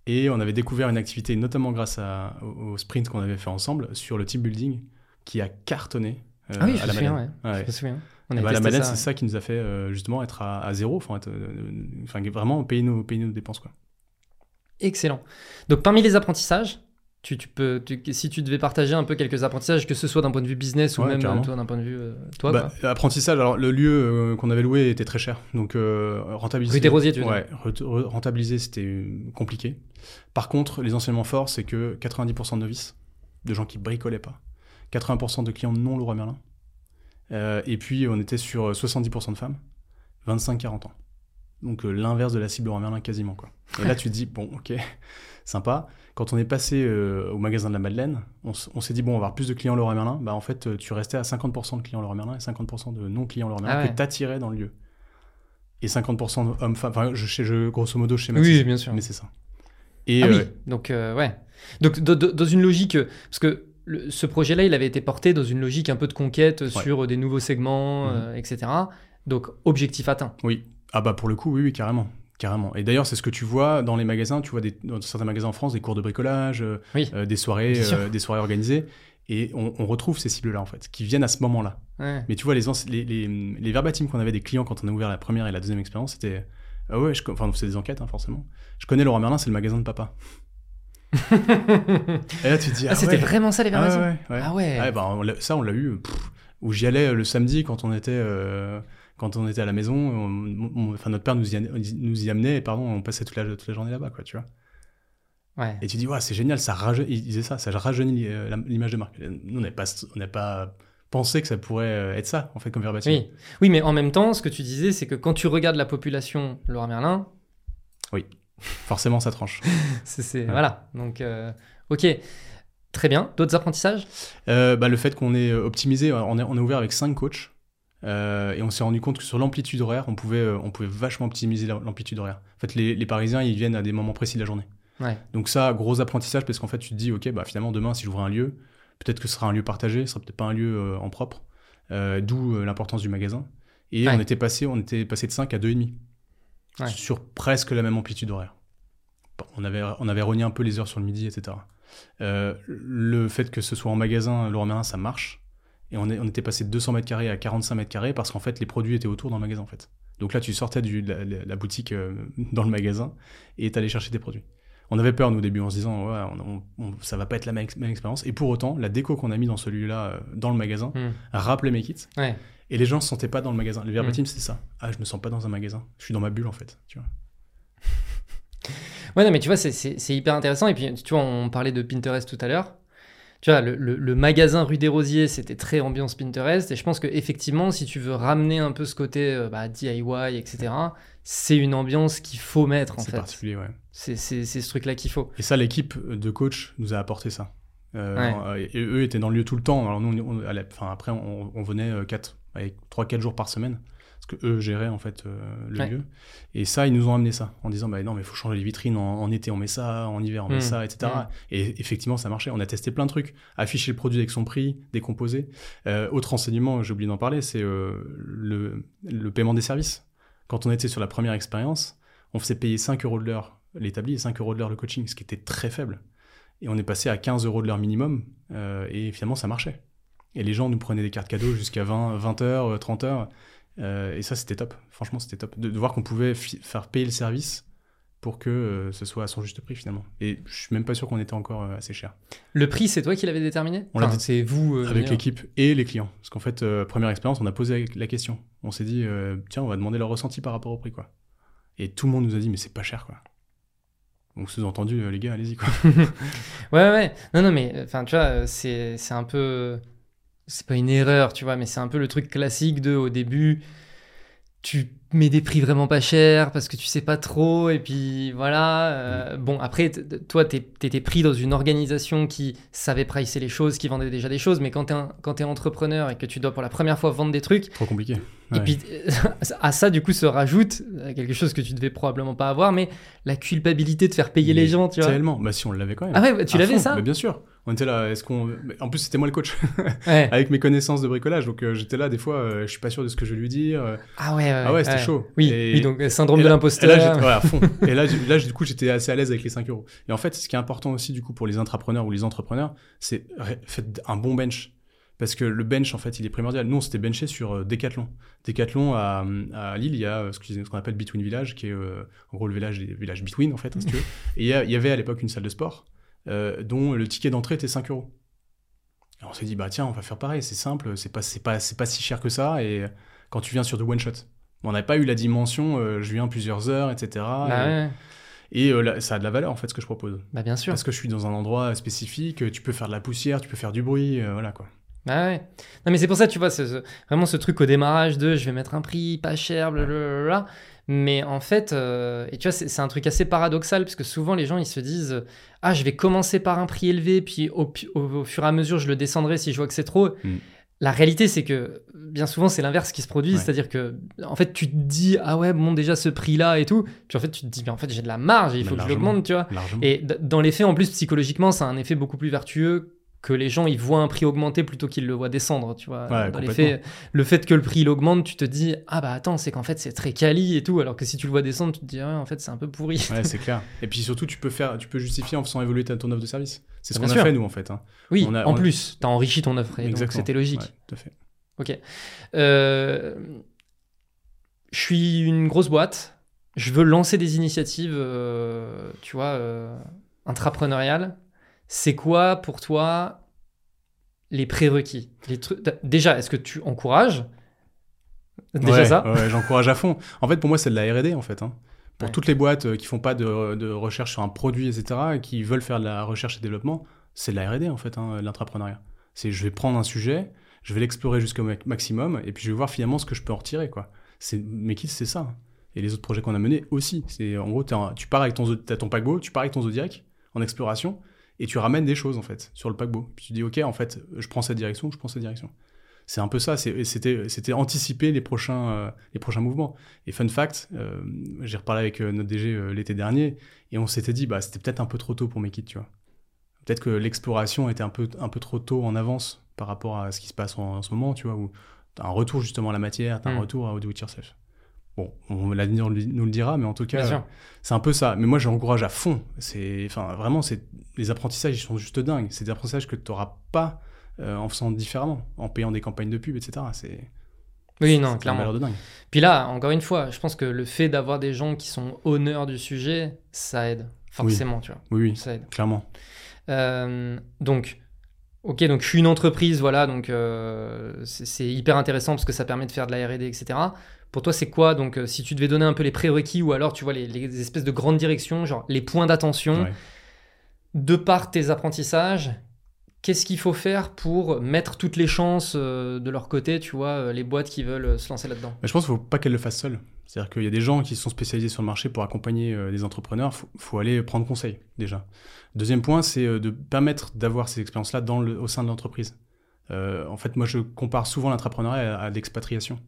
Et on avait découvert une activité, notamment grâce à- au, au sprint qu'on avait fait ensemble, sur le team building, qui a cartonné euh, Ah oui, je à me la souviens, ouais. Ouais. Je me souviens. On Et a bah, la ça, c'est ça qui nous a fait euh, justement être à, à zéro, enfin, être, euh, enfin, vraiment payer nos, payer nos dépenses. Quoi. Excellent. Donc parmi les apprentissages, tu, tu peux, tu- si tu devais partager un peu quelques apprentissages, que ce soit d'un point de vue business ou Ouais, même carrément. euh, toi d'un point de vue euh, toi, Bah, quoi. apprentissage, alors le lieu euh, qu'on avait loué était très cher, donc euh, rentabiliser. Rue des Rosiers, tu veux. Ouais, rentabiliser c'était compliqué. Par contre, les enseignements forts, c'est que 90% de novices, de gens qui bricolaient pas, 80% de clients non Leroy Merlin, et puis on était sur 70% de femmes, 25-40 ans. Donc euh, l'inverse de la cible Leroy Merlin quasiment quoi. Et là tu te dis bon ok, [LAUGHS] sympa. Quand on est passé euh, au magasin de la Madeleine, on, s'est dit bon on va avoir plus de clients Leroy Merlin. Bah en fait euh, tu restais à 50% de clients Leroy Merlin et 50% de non clients Leroy Merlin Ah ouais. que t'attirais dans le lieu. Et 50% hommes-femmes. Enfin je, sais- je grosso modo chez Oui, bien sûr. mais c'est ça. Et ah euh, oui, donc ouais. Donc do- do- dans une logique, parce que le- ce projet-là, il avait été porté dans une logique un peu de conquête sur des nouveaux segments, euh, etc. Donc objectif atteint. Oui. Ah bah pour le coup, oui, oui, carrément. Carrément. Et d'ailleurs, c'est ce que tu vois dans les magasins. Tu vois des, dans certains magasins en France des cours de bricolage, euh, Oui. euh, des soirées, euh, des soirées organisées. Et on, on retrouve ces cibles-là en fait, qui viennent à ce moment-là. Ouais. Mais tu vois, les, les, les, les verbatims qu'on avait des clients quand on a ouvert la première et la deuxième expérience, c'était ah ouais, je enfin c'est des enquêtes hein, forcément. Je connais Laurent Merlin, c'est le magasin de papa. [LAUGHS] Et là tu te dis ah, ah, c'était ouais. vraiment ça les Ah ouais, verbatims ouais, ouais. Ah ouais. Ouais, bah, on l'a- ça, on l'a eu. pff, où j'y allais le samedi quand on était, euh, quand on était à la maison. on- on- enfin, notre père nous y, nous y amenait et pardon, on passait toute la, toute la journée là-bas, quoi, tu vois. Ouais. Et tu dis, ouais, c'est génial, ça rajeunit, il disait ça, ça rajeunit euh, l'image de marque. Nous, on n'a pas, on n'a pas pensé que ça pourrait euh, être ça, en fait, comme verbatim. Oui. oui, mais en même temps, ce que tu disais, c'est que quand tu regardes la population Laura Merlin, Forcément, ça tranche. [LAUGHS] c'est voilà. Donc euh, ok, très bien. D'autres apprentissages? Euh, bah, le fait qu'on euh, optimisé, on est, on est ouvert avec 5 coachs. Euh, et on s'est rendu compte que sur l'amplitude horaire, on pouvait, euh, on pouvait vachement optimiser la- l'amplitude horaire. En fait, les, les Parisiens, ils viennent à des moments précis de la journée. Ouais. Donc ça, gros apprentissage, parce qu'en fait, tu te dis, ok, bah finalement, demain, si j'ouvre un lieu, peut-être que ce sera un lieu partagé, ce sera peut-être pas un lieu euh, en propre. D'où l'importance du magasin. Et Ouais. on était passé, on était passé de 5 à 2,5 Ouais. sur presque la même amplitude horaire. Bon, on avait, on avait rogné un peu les heures sur le midi, etc. Le fait que ce soit en magasin, Laurent Merlin, ça marche. Et on, est, on était passé de 200 mètres carrés à 45 mètres carrés parce qu'en fait, les produits étaient autour dans le magasin, en fait. Donc là, tu sortais de la, boutique euh, dans le magasin et t'allais chercher tes produits. On avait peur, nous, au début, en se disant, ouais, on, ça va pas être la même, ex- même expérience. Et pour autant, la déco qu'on a mis dans celui-là, euh, dans le magasin, Hmm. rappelait mes kits. Ouais. Et les gens se sentaient pas dans le magasin. Le verbatim, Mm. c'était ça. Ah, je me sens pas dans un magasin. Je suis dans ma bulle, en fait. Tu vois. [LAUGHS] Ouais, non, mais tu vois, c'est- c'est c'est hyper intéressant. Et puis, tu vois, on parlait de Pinterest tout à l'heure. Tu tu vois, le, le- le magasin rue des Rosiers, c'était très ambiance Pinterest. Et je pense que effectivement, si tu veux ramener un peu ce côté euh, bah, DIY, etc., c'est une ambiance qu'il faut mettre en C'est fait. particulier, ouais. C'est c'est- c'est ce truc-là qu'il faut. Et ça, l'équipe de coach nous a apporté ça. Euh, Ouais. et, eux étaient dans le lieu tout le temps. Alors nous, on, on- à la- enfin, après, on, on venait 4, 3-4 jours par semaine. Parce que eux géraient en fait euh, le Ouais. lieu. Et ça, ils nous ont amené ça en disant bah non, mais il faut changer les vitrines. En, en été, on met ça. En hiver, on met Mm. ça, etc. Mm. Et effectivement, ça marchait. On a testé plein de trucs. Afficher le produit avec son prix, décomposé. Euh, autre renseignement, j'ai oublié d'en parler, c'est euh, le, le paiement des services. Quand on était sur la première expérience, on faisait payer 5 euros de l'heure l'établi et 5 euros de l'heure le coaching, ce qui était très faible. Et on est passé à 15 euros de l'heure minimum, et finalement ça marchait. Et les gens nous prenaient des cartes cadeaux jusqu'à 20, 20 heures, euh, 30 heures, et ça c'était top. Franchement c'était top. De, de voir qu'on pouvait faire payer le service pour que euh, ce soit à son juste prix finalement. Et je suis même pas sûr qu'on était encore euh, assez cher. Le prix, c'est toi qui l'avais déterminé? On l'a Enfin, C'est vous. euh, Avec l'équipe et les clients. Parce qu'en fait, euh, première expérience, on a posé la question. On s'est dit, euh, tiens, on va demander leur ressenti par rapport au prix, quoi. Et tout le monde nous a dit, mais c'est pas cher, quoi. Donc, sous-entendu, euh, les gars, allez-y, quoi. [LAUGHS] Ouais, ouais. Non, non, mais enfin, tu vois, euh, c'est un peu. C'est pas une erreur, tu vois, mais c'est un peu le truc classique de au début, tu mets des prix vraiment pas chers parce que tu sais pas trop, et puis voilà. euh, Bon, après, toi, t'étais pris dans une organisation qui savait pricer les choses, qui vendait déjà des choses, mais quand t'es un- quand t'es entrepreneur et que tu dois pour la première fois vendre des trucs, Trop compliqué. Et Ouais. puis à ça, du coup, se rajoute quelque chose que tu devais probablement pas avoir, mais la culpabilité de faire payer les gens, tu vois. Tellement. Bah, si, on l'avait quand même. Ah ouais, tu À l'avais ça Bah, Bien sûr. On était là, est-ce qu'on. En plus, c'était moi le coach, [LAUGHS] Ouais. avec mes connaissances de bricolage. Donc, euh, j'étais là, des fois, euh, je suis pas sûr de ce que je vais lui dire. Ah ouais, Ah ouais, c'était chaud. Oui, Et- oui, donc euh, syndrome Et de l'imposteur. Et là, ouais, à fond. et là, du coup, j'étais assez à l'aise avec les 5 euros. Et en fait, ce qui est important aussi, du coup, pour les intrapreneurs ou les entrepreneurs, c'est faites un bon bench. Parce que le bench, en fait, il est primordial. Nous, on s'était benché sur euh, Decathlon. Decathlon, à, à Lille, il y a euh, ce qu'on appelle Between Village, qui est euh, en gros le village des villages Between, en fait, hein, si tu veux. Et il y, avait à l'époque une salle de sport dont le ticket d'entrée était 5 euros. Et on s'est dit, bah tiens, on va faire pareil, c'est simple, c'est pas, c'est pas, c'est pas si cher que ça. Et quand tu viens sur du one shot, on n'a pas eu la dimension, euh, je viens plusieurs heures, etc. Bah et ouais, et, euh, là, ça a de la valeur, en fait, ce que je propose. bah bien sûr. Parce que je suis dans un endroit spécifique, tu peux faire de la poussière, tu peux faire du bruit, euh, voilà quoi. Bah ouais. Non mais c'est pour ça, tu vois, c'est vraiment ce truc au démarrage de je vais mettre un prix pas cher, blablabla. Mais en fait, euh, et tu vois, c'est c'est un truc assez paradoxal parce que souvent les gens ils se disent euh, ah je vais commencer par un prix élevé puis au, pi- au- au fur et à mesure je le descendrai si je vois que c'est trop. Mm. La réalité c'est que bien souvent c'est l'inverse qui se produit, Ouais. c'est-à-dire que en fait tu te dis ah ouais bon déjà ce prix là et tout, puis en fait tu te dis mais en fait j'ai de la marge, il Mais faut que je l'augmente, tu vois. Largement. Et d- dans les faits, en plus, psychologiquement, ça a un effet beaucoup plus vertueux que les gens ils voient un prix augmenter plutôt qu'ils le voient descendre, tu vois. Ouais, dans les complètement. faits, le fait que le prix il augmente, tu te dis ah bah attends, c'est qu'en fait c'est très quali et tout, alors que si tu le vois descendre, tu te dis ah en fait c'est un peu pourri. Ouais, [LAUGHS] c'est clair. Et puis surtout, tu peux faire, tu peux justifier en faisant évoluer ta, ton offre de service. C'est ce Bien qu'on a fait nous en fait. hein. oui, On a- en on plus, t'as enrichi ton offre, et donc c'était logique. Ouais, tout à fait. Ok. Euh, je suis une grosse boîte. Je veux lancer des initiatives, euh, tu vois, euh, intrapreneuriales. C'est quoi pour toi les prérequis les trucs... Déjà, est-ce que tu encourages? Déjà ouais, ça? ouais, j'encourage à fond. En fait, pour moi, c'est de la R&D en fait. hein. Pour Ouais. toutes les boîtes euh, qui font pas de, de recherche sur un produit, etc., et qui veulent faire de la recherche et développement, c'est de la R&D en fait, hein, l'entrepreneuriat. C'est je vais prendre un sujet, je vais l'explorer jusqu'au ma- maximum, et puis je vais voir finalement ce que je peux en retirer quoi. C'est mes kits, c'est ça. Et les autres projets qu'on a menés aussi. C'est en gros, un- tu pars avec ton t'as ton paquebot, tu pars avec ton Zodiac en exploration, et tu ramènes des choses en fait sur le paquebot. Puis tu dis ok, en fait, je prends cette direction, je prends cette direction. C'est un peu ça. C'était c'était anticiper les prochains euh, les prochains mouvements. Et fun fact, euh, j'ai reparlé avec euh, notre DG l'été dernier et on s'était dit, bah, c'était peut-être un peu trop tôt pour mes kits, tu vois. Peut-être que l'exploration était un peu, un peu trop tôt en avance par rapport à ce qui se passe en, en ce moment, tu vois, où tu as un retour justement à la matière, tu as Mm. un retour à do it yourself. Bon, on, l'avenir nous le dira, mais en tout cas, c'est un peu ça. Mais moi, j'encourage à fond. C'est, enfin, vraiment, c'est les apprentissages, ils sont juste dingues. C'est des apprentissages que tu n'auras pas euh, en faisant différemment, en payant des campagnes de pub, etc. C'est, Oui, non, clairement. de dingue. Puis là, encore une fois, je pense que le fait d'avoir des gens qui sont honneurs du sujet, ça aide. Forcément, tu vois. Oui, oui, Ça aide. clairement. Euh, donc, ok, donc je suis une entreprise, voilà, donc euh, c'est hyper intéressant parce que ça permet de faire de la R&D, etc. Pour toi, c'est quoi donc euh, si tu devais donner un peu les prérequis ou alors tu vois les, les espèces de grandes directions, genre les points d'attention, Ouais. de par tes apprentissages, qu'est-ce qu'il faut faire pour mettre toutes les chances euh, de leur côté, tu vois, euh, les boîtes qui veulent se lancer là-dedans? Je pense qu'il ne faut pas qu'elles le fassent seules. C'est-à-dire qu'il y a des gens qui sont spécialisés sur le marché pour accompagner euh, des entrepreneurs. Il faut, faut aller prendre conseil, déjà. Deuxième point, c'est euh, de permettre d'avoir ces expériences-là dans le- au sein de l'entreprise. Euh, en fait, moi, je compare souvent l'entrepreneuriat à, à l'expatriation.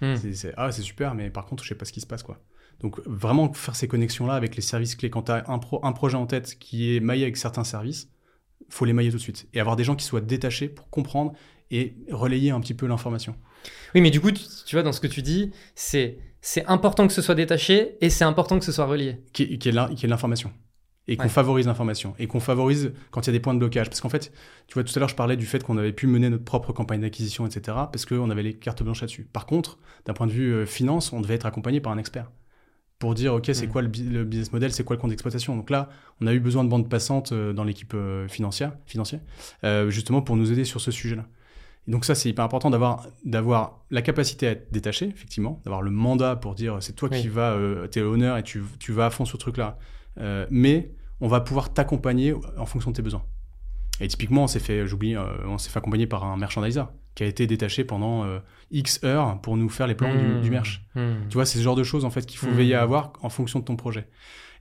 Hmm. C'est- ah, c'est super, mais par contre, je sais pas ce qui se passe, quoi. Donc, vraiment faire ces connexions-là avec les services clés. Quand tu as un, pro- un projet en tête qui est maillé avec certains services, faut les mailler tout de suite. Et avoir des gens qui soient détachés pour comprendre et relayer un petit peu l'information. Oui, mais du coup, tu, tu vois, dans ce que tu dis, c'est c'est important que ce soit détaché et c'est important que ce soit relié. qui qui est l'information. Et qu'on Ouais. favorise l'information. Et qu'on favorise quand il y a des points de blocage. Parce qu'en fait, tu vois, tout à l'heure, je parlais du fait qu'on avait pu mener notre propre campagne d'acquisition, etc. Parce qu'on avait les cartes blanches là-dessus. Par contre, d'un point de vue euh, finance, on devait être accompagné par un expert. Pour dire, OK, c'est Mm. quoi le, business model, c'est quoi le compte d'exploitation? Donc là, on a eu besoin de bande passante euh, dans l'équipe euh, financière, financière euh, justement pour nous aider sur ce sujet-là. Et donc ça, c'est hyper important d'avoir d'avoir la capacité à être détaché, effectivement, d'avoir le mandat pour dire c'est toi Oui. qui vas, t'es l'honneur et tu, tu vas à fond sur ce truc-là. Euh, mais on va pouvoir t'accompagner en fonction de tes besoins. Et typiquement, on s'est fait, j'oublie, euh, on s'est fait accompagner par un merchandiser qui a été détaché pendant euh, X heures pour nous faire les plans Hmm. du, du merch. Hmm. Tu vois, c'est ce genre de choses en fait qu'il faut Mm. veiller à avoir en fonction de ton projet.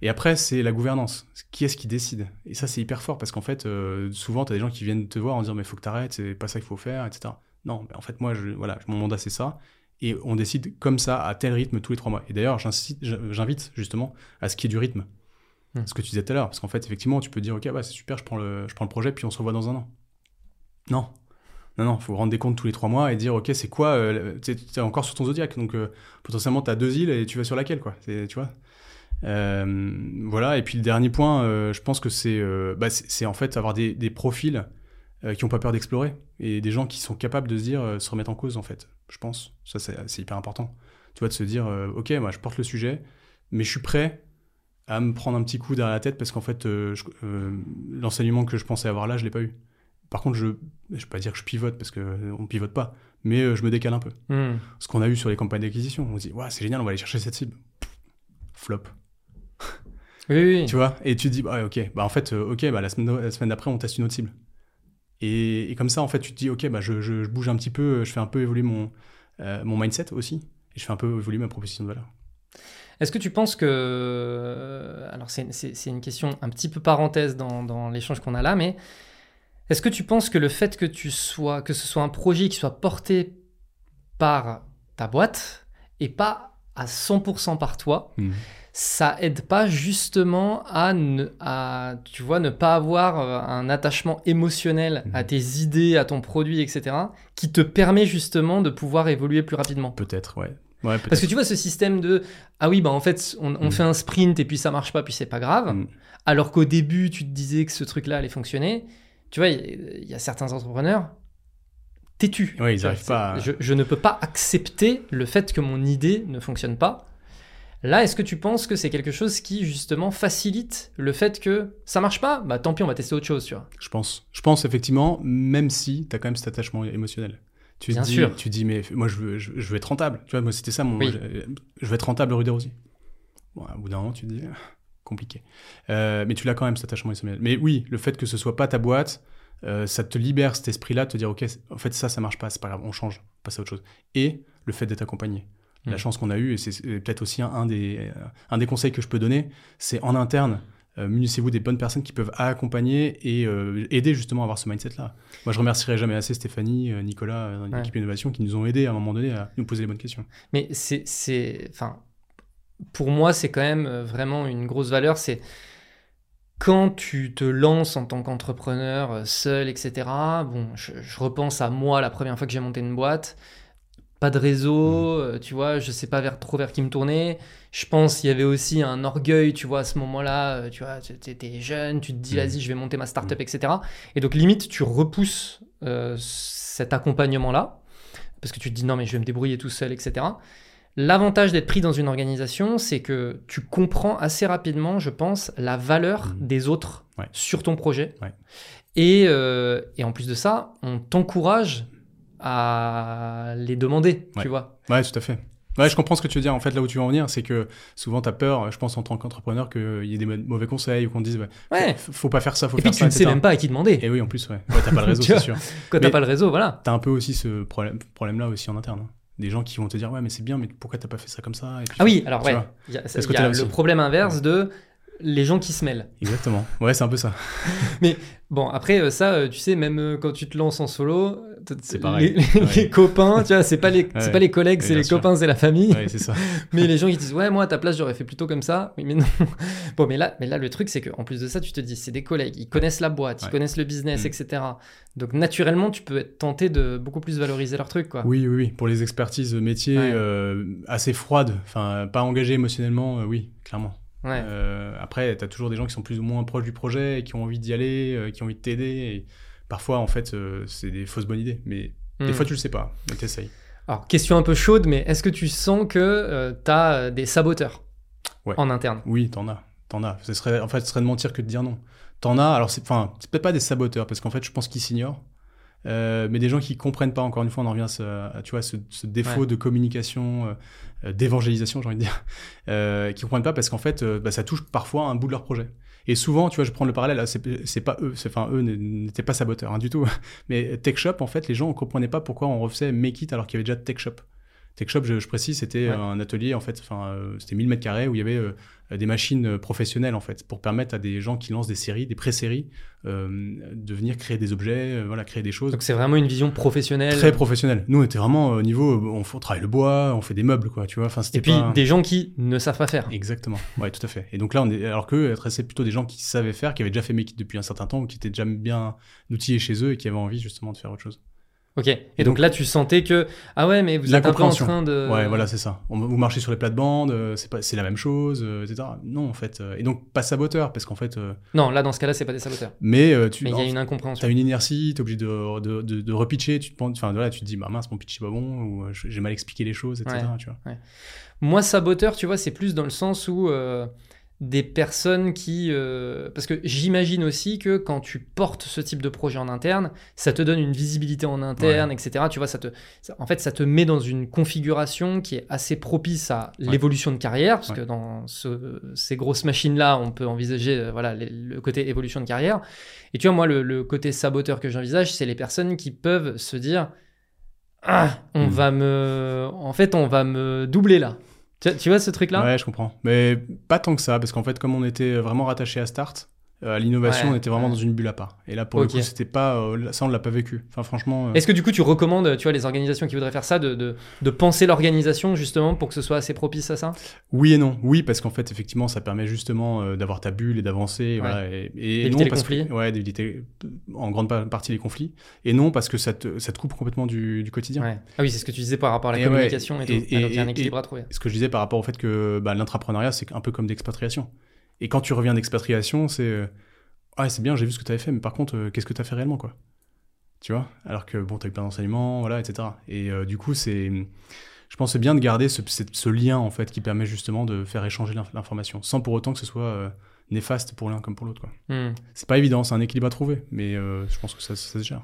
Et après, c'est la gouvernance. Qui est-ce qui décide? Et ça, c'est hyper fort parce qu'en fait, euh, souvent, tu as des gens qui viennent te voir en disant Mais faut que t'arrêtes, c'est pas ça qu'il faut faire, etc. Non, mais en fait, moi, je, voilà, mon mandat, c'est ça. Et on décide comme ça, à tel rythme, tous les trois mois. Et d'ailleurs, j'invite justement à ce qu'il y ait du rythme. Mm. Ce que tu disais tout à l'heure. Parce qu'en fait, effectivement, tu peux dire Ok, bah, c'est super, je prends, le, je prends le projet, puis on se revoit dans un an. Non. Non, non, faut rendre des comptes tous les trois mois et dire, ok, c'est quoi, euh, tu es encore sur ton zodiaque, donc euh, potentiellement tu as deux îles et tu vas sur laquelle, quoi, tu vois. Euh, voilà, et puis le dernier point, euh, je pense que c'est bah, en fait avoir des, des profils qui n'ont pas peur d'explorer et des gens qui sont capables de se dire, se remettre en cause, en fait, je pense. Ça, c'est hyper important. Tu vois, de se dire, ok, moi je porte le sujet, mais je suis prêt à me prendre un petit coup derrière la tête parce qu'en fait, euh, euh, l'enseignement que je pensais avoir là, je l'ai pas eu. Par contre, je ne vais pas dire que je pivote parce qu'on ne pivote pas, mais euh, je me décale un peu. Hmm. Ce qu'on a eu sur les campagnes d'acquisition, on se dit, ouais, c'est génial, on va aller chercher cette cible. Flop. Oui, oui. Tu vois Et tu te dis, bah, ok, bah en fait, euh, ok, bah, la semaine, semaine d'après, on teste une autre cible. Et, et comme ça, en fait, tu te dis, ok, bah, je, je- je bouge un petit peu, je fais un peu évoluer mon, euh, mon mindset aussi, et je fais un peu évoluer ma proposition de valeur. Est-ce que tu penses que... Alors c'est une question un petit peu parenthèse dans, dans l'échange qu'on a là, mais est-ce que tu penses que le fait que, tu sois, que ce soit un projet qui soit porté par ta boîte et pas à 100% par toi, ça aide pas justement à, ne, à tu vois, ne pas avoir euh, un attachement émotionnel à Mhm. tes idées, à ton produit, etc., qui te permet justement de pouvoir évoluer plus rapidement? Peut-être, ouais. Ouais, parce que tu vois ce système de ah oui bah en fait on, on Mm. fait un sprint et puis ça marche pas puis c'est pas grave Mm. alors qu'au début tu te disais que ce truc là allait fonctionner tu vois il y, y a certains entrepreneurs têtus Ouais, ils Tu vois, arrivent pas à- c'est- je, je ne peux pas accepter le fait que mon idée ne fonctionne pas là est-ce que tu penses que c'est quelque chose qui justement facilite le fait que ça marche pas? Bah tant pis on va tester autre chose tu vois Je pense. Je pense effectivement, même si tu as quand même cet attachement émotionnel. Tu Bien te dis, sûr. Tu dis, mais moi, je veux, je, je veux être rentable. Tu vois, moi, c'était ça mon. Oui. Je, je veux être rentable rue des Rosiers. Bon, au bout d'un moment, tu te dis, ah, compliqué. Euh, mais tu l'as quand même, cet attachement émotionnel. Mais oui, le fait que ce soit pas ta boîte, euh, ça te libère cet esprit-là, de te dire, ok, en fait, ça, ça marche pas, c'est pas grave, on change, on passe à autre chose. Et le fait d'être accompagné. La Mm. chance qu'on a eue, et c'est peut-être aussi un, un des, euh, un des conseils que je peux donner, c'est en interne, munissez-vous des bonnes personnes qui peuvent accompagner et euh, aider justement à avoir ce mindset-là. Moi, je remercierai jamais assez Stéphanie, euh, Nicolas, euh, Ouais. l'équipe innovation, qui nous ont aidés à un moment donné à nous poser les bonnes questions. Mais c'est, enfin, pour moi, c'est quand même euh, vraiment une grosse valeur. C'est quand tu te lances en tant qu'entrepreneur euh, seul, etc. Bon, je, je repense à moi la première fois que j'ai monté une boîte. Pas de réseau, euh, tu vois, je sais pas vers, trop vers qui me tourner. Je pense qu'il y avait aussi un orgueil, tu vois, à ce moment-là, euh, tu vois, tu étais jeune, tu te dis, Mhm. vas-y, je vais monter ma startup, etc. Et donc, limite, tu repousses euh, cet accompagnement-là, parce que tu te dis, non, mais je vais me débrouiller tout seul, etc. L'avantage d'être pris dans une organisation, c'est que tu comprends assez rapidement, je pense, la valeur Mhm. des autres Ouais. sur ton projet. Ouais. Et, euh, et en plus de ça, on t'encourage à les demander, Ouais. tu vois. Ouais, tout à fait. Ouais, je comprends ce que tu veux dire. En fait, là où tu veux en venir, c'est que souvent, tu as peur, je pense, en tant qu'entrepreneur, qu'il y ait des mauvais conseils ou qu'on te dise, ouais, Ouais. faut, faut pas faire ça, faut Et puis faire que tu ne sais même pas à qui demander. Et oui, en plus, ouais. Ouais, t'as pas le [LAUGHS] réseau, c'est sûr. Quand t'as pas le réseau, voilà. T'as un peu aussi ce problème, problème-là aussi en interne. hein. Des gens qui vont te dire, ouais, mais c'est bien, mais pourquoi t'as pas fait ça comme ça Et puis- Ah oui, alors ouais. Il y a, que y a le problème inverse de les gens qui se mêlent. Exactement. Ouais, c'est un peu ça. [LAUGHS] Bon, après, euh, ça, euh, tu sais, même euh, quand tu te lances en solo, C'est pareil. Les, les- Ouais. les copains, tu vois, c'est pas les, c'est pas les collègues, Ouais, c'est les sûr. copains, c'est la famille. Ouais, c'est ça. [LAUGHS] Mais les gens qui disent, ouais, moi, à ta place, j'aurais fait plutôt comme ça. Oui, mais non. [LAUGHS] Bon, mais là, mais là le truc, c'est qu'en plus de ça, tu te dis, c'est des collègues, ils connaissent la boîte, ils connaissent le business, Mm. etc. Donc, naturellement, tu peux être tenté de beaucoup plus valoriser leur truc, quoi. Oui, oui, oui. Pour les expertises métiers euh, assez froides, enfin, pas engagées émotionnellement, euh, oui, clairement. Ouais. Euh, après, tu as toujours des gens qui sont plus ou moins proches du projet, et qui ont envie d'y aller, euh, qui ont envie de t'aider. Parfois, en fait, euh, c'est des fausses bonnes idées. Mais des Mm. fois, tu le sais pas, mais t'essayes. Alors, question un peu chaude, mais est-ce que tu sens que tu as des saboteurs Ouais. en interne? Oui, t'en as. T'en as. Ce serait, en fait, ce serait de mentir que de dire non. T'en as. Alors, c'est peut-être pas des saboteurs, parce qu'en fait, je pense qu'ils s'ignorent. Euh, mais des gens qui comprennent pas, encore une fois, on en revient à, ce, à, tu vois, ce, ce défaut Ouais. de communication, euh, d'évangélisation, j'ai envie de dire, [LAUGHS] euh, qui comprennent pas parce qu'en fait, euh, bah, ça touche parfois un bout de leur projet. Et souvent, tu vois, je prends le parallèle, là, c'est, pas eux, enfin, eux n'étaient pas saboteurs hein, du tout. [LAUGHS] Mais Tech Shop, en fait, les gens ne comprenaient pas pourquoi on refaisait Make It alors qu'il y avait déjà Tech Shop. Tech Shop, je, je précise, c'était Ouais. un atelier, en fait, enfin, euh, c'était 1000 mètres carrés où il y avait euh, des machines euh, professionnelles, en fait, pour permettre à des gens qui lancent des séries, des pré-séries, euh, de venir créer des objets, euh, voilà, créer des choses. Donc, c'est vraiment une vision professionnelle. Très professionnel. Nous, on était vraiment au niveau, euh, on, travaille le bois, on fait des meubles, quoi, tu vois. Enfin, c'était Et puis, pas- des gens qui ne savent pas faire. Exactement. Ouais, tout à fait. Et donc là, on est, alors qu'eux, adressaient plutôt des gens qui savaient faire, qui avaient déjà fait Make It depuis un certain temps, ou qui étaient déjà bien outillés chez eux et qui avaient envie justement de faire autre chose. Ok. Et, donc, donc- là, tu sentais que ah ouais, mais vous êtes un peu en train de. Ouais, voilà, c'est ça. On, vous marchez sur les plates-bandes, euh, c'est pas, c'est la même chose, euh, etc. Non, en fait. euh, et donc, pas saboteur, parce qu'en fait. euh, Non, là, dans ce cas-là, c'est pas des saboteurs. mais tu Mais il y a une incompréhension. T'as une inertie, t'es obligé de, de, de, de repitcher, tu te, penses- enfin, voilà, tu te dis, bah mince, mon pitch est pas bon, ou j'ai mal expliqué les choses, etc. Ouais. Tu vois. Moi, saboteur, tu vois, c'est plus dans le sens où des personnes qui... euh, Parce que j'imagine aussi que quand tu portes ce type de projet en interne, ça te donne une visibilité en interne, etc. Tu vois, ça te... ça- en fait, ça te met dans une configuration qui est assez propice à Ouais. l'évolution de carrière, parce Ouais. que dans ce- ces grosses machines-là, on peut envisager euh, voilà, les- le côté évolution de carrière. Et tu vois, moi, le, le côté saboteur que j'envisage, c'est les personnes qui peuvent se dire... Ah, on Mm. va me... En fait, on va me doubler là. Tu, vois ce truc-là? Ouais, je comprends. Mais pas tant que ça, parce qu'en fait, comme on était vraiment rattaché à Start, euh, à l'innovation, Ouais, on était vraiment ouais. dans une bulle à part. Et là, pour Ok. le coup, c'était pas. euh, ça, on l'a pas vécu. Enfin, franchement. euh, Est-ce que du coup tu recommandes, tu vois, les organisations qui voudraient faire ça, de, de, de penser l'organisation justement pour que ce soit assez propice à ça? Oui et non. Oui, parce qu'en fait, effectivement, ça permet justement euh, d'avoir ta bulle et d'avancer. et Ouais. Voilà, et, et D'éviter non, les parce que- ouais, d'éviter en grande pa- partie les conflits. Et non, parce que ça te, ça te coupe complètement du, du quotidien. Ah oui, c'est ce que tu disais par rapport à la Et communication et, tout. et- Ah, il y a un équilibre à trouver. Ce que je disais par rapport au fait que bah, l'entrepreneuriat, c'est un peu comme d'expatriation. Et quand tu reviens d'expatriation, c'est. euh, Ouais, c'est bien, j'ai vu ce que tu avais fait, mais par contre, euh, qu'est-ce que tu as fait réellement, quoi? Tu vois? Alors que, bon, tu as eu plein d'enseignements, voilà, etc. Et euh, du coup, c'est. Je pense c'est bien de garder ce, lien, en fait, qui permet justement de faire échanger l'inf- l'information, sans pour autant que ce soit euh, néfaste pour l'un comme pour l'autre, quoi. Hmm. C'est pas évident, c'est un équilibre à trouver, mais euh, je pense que ça, ça se gère.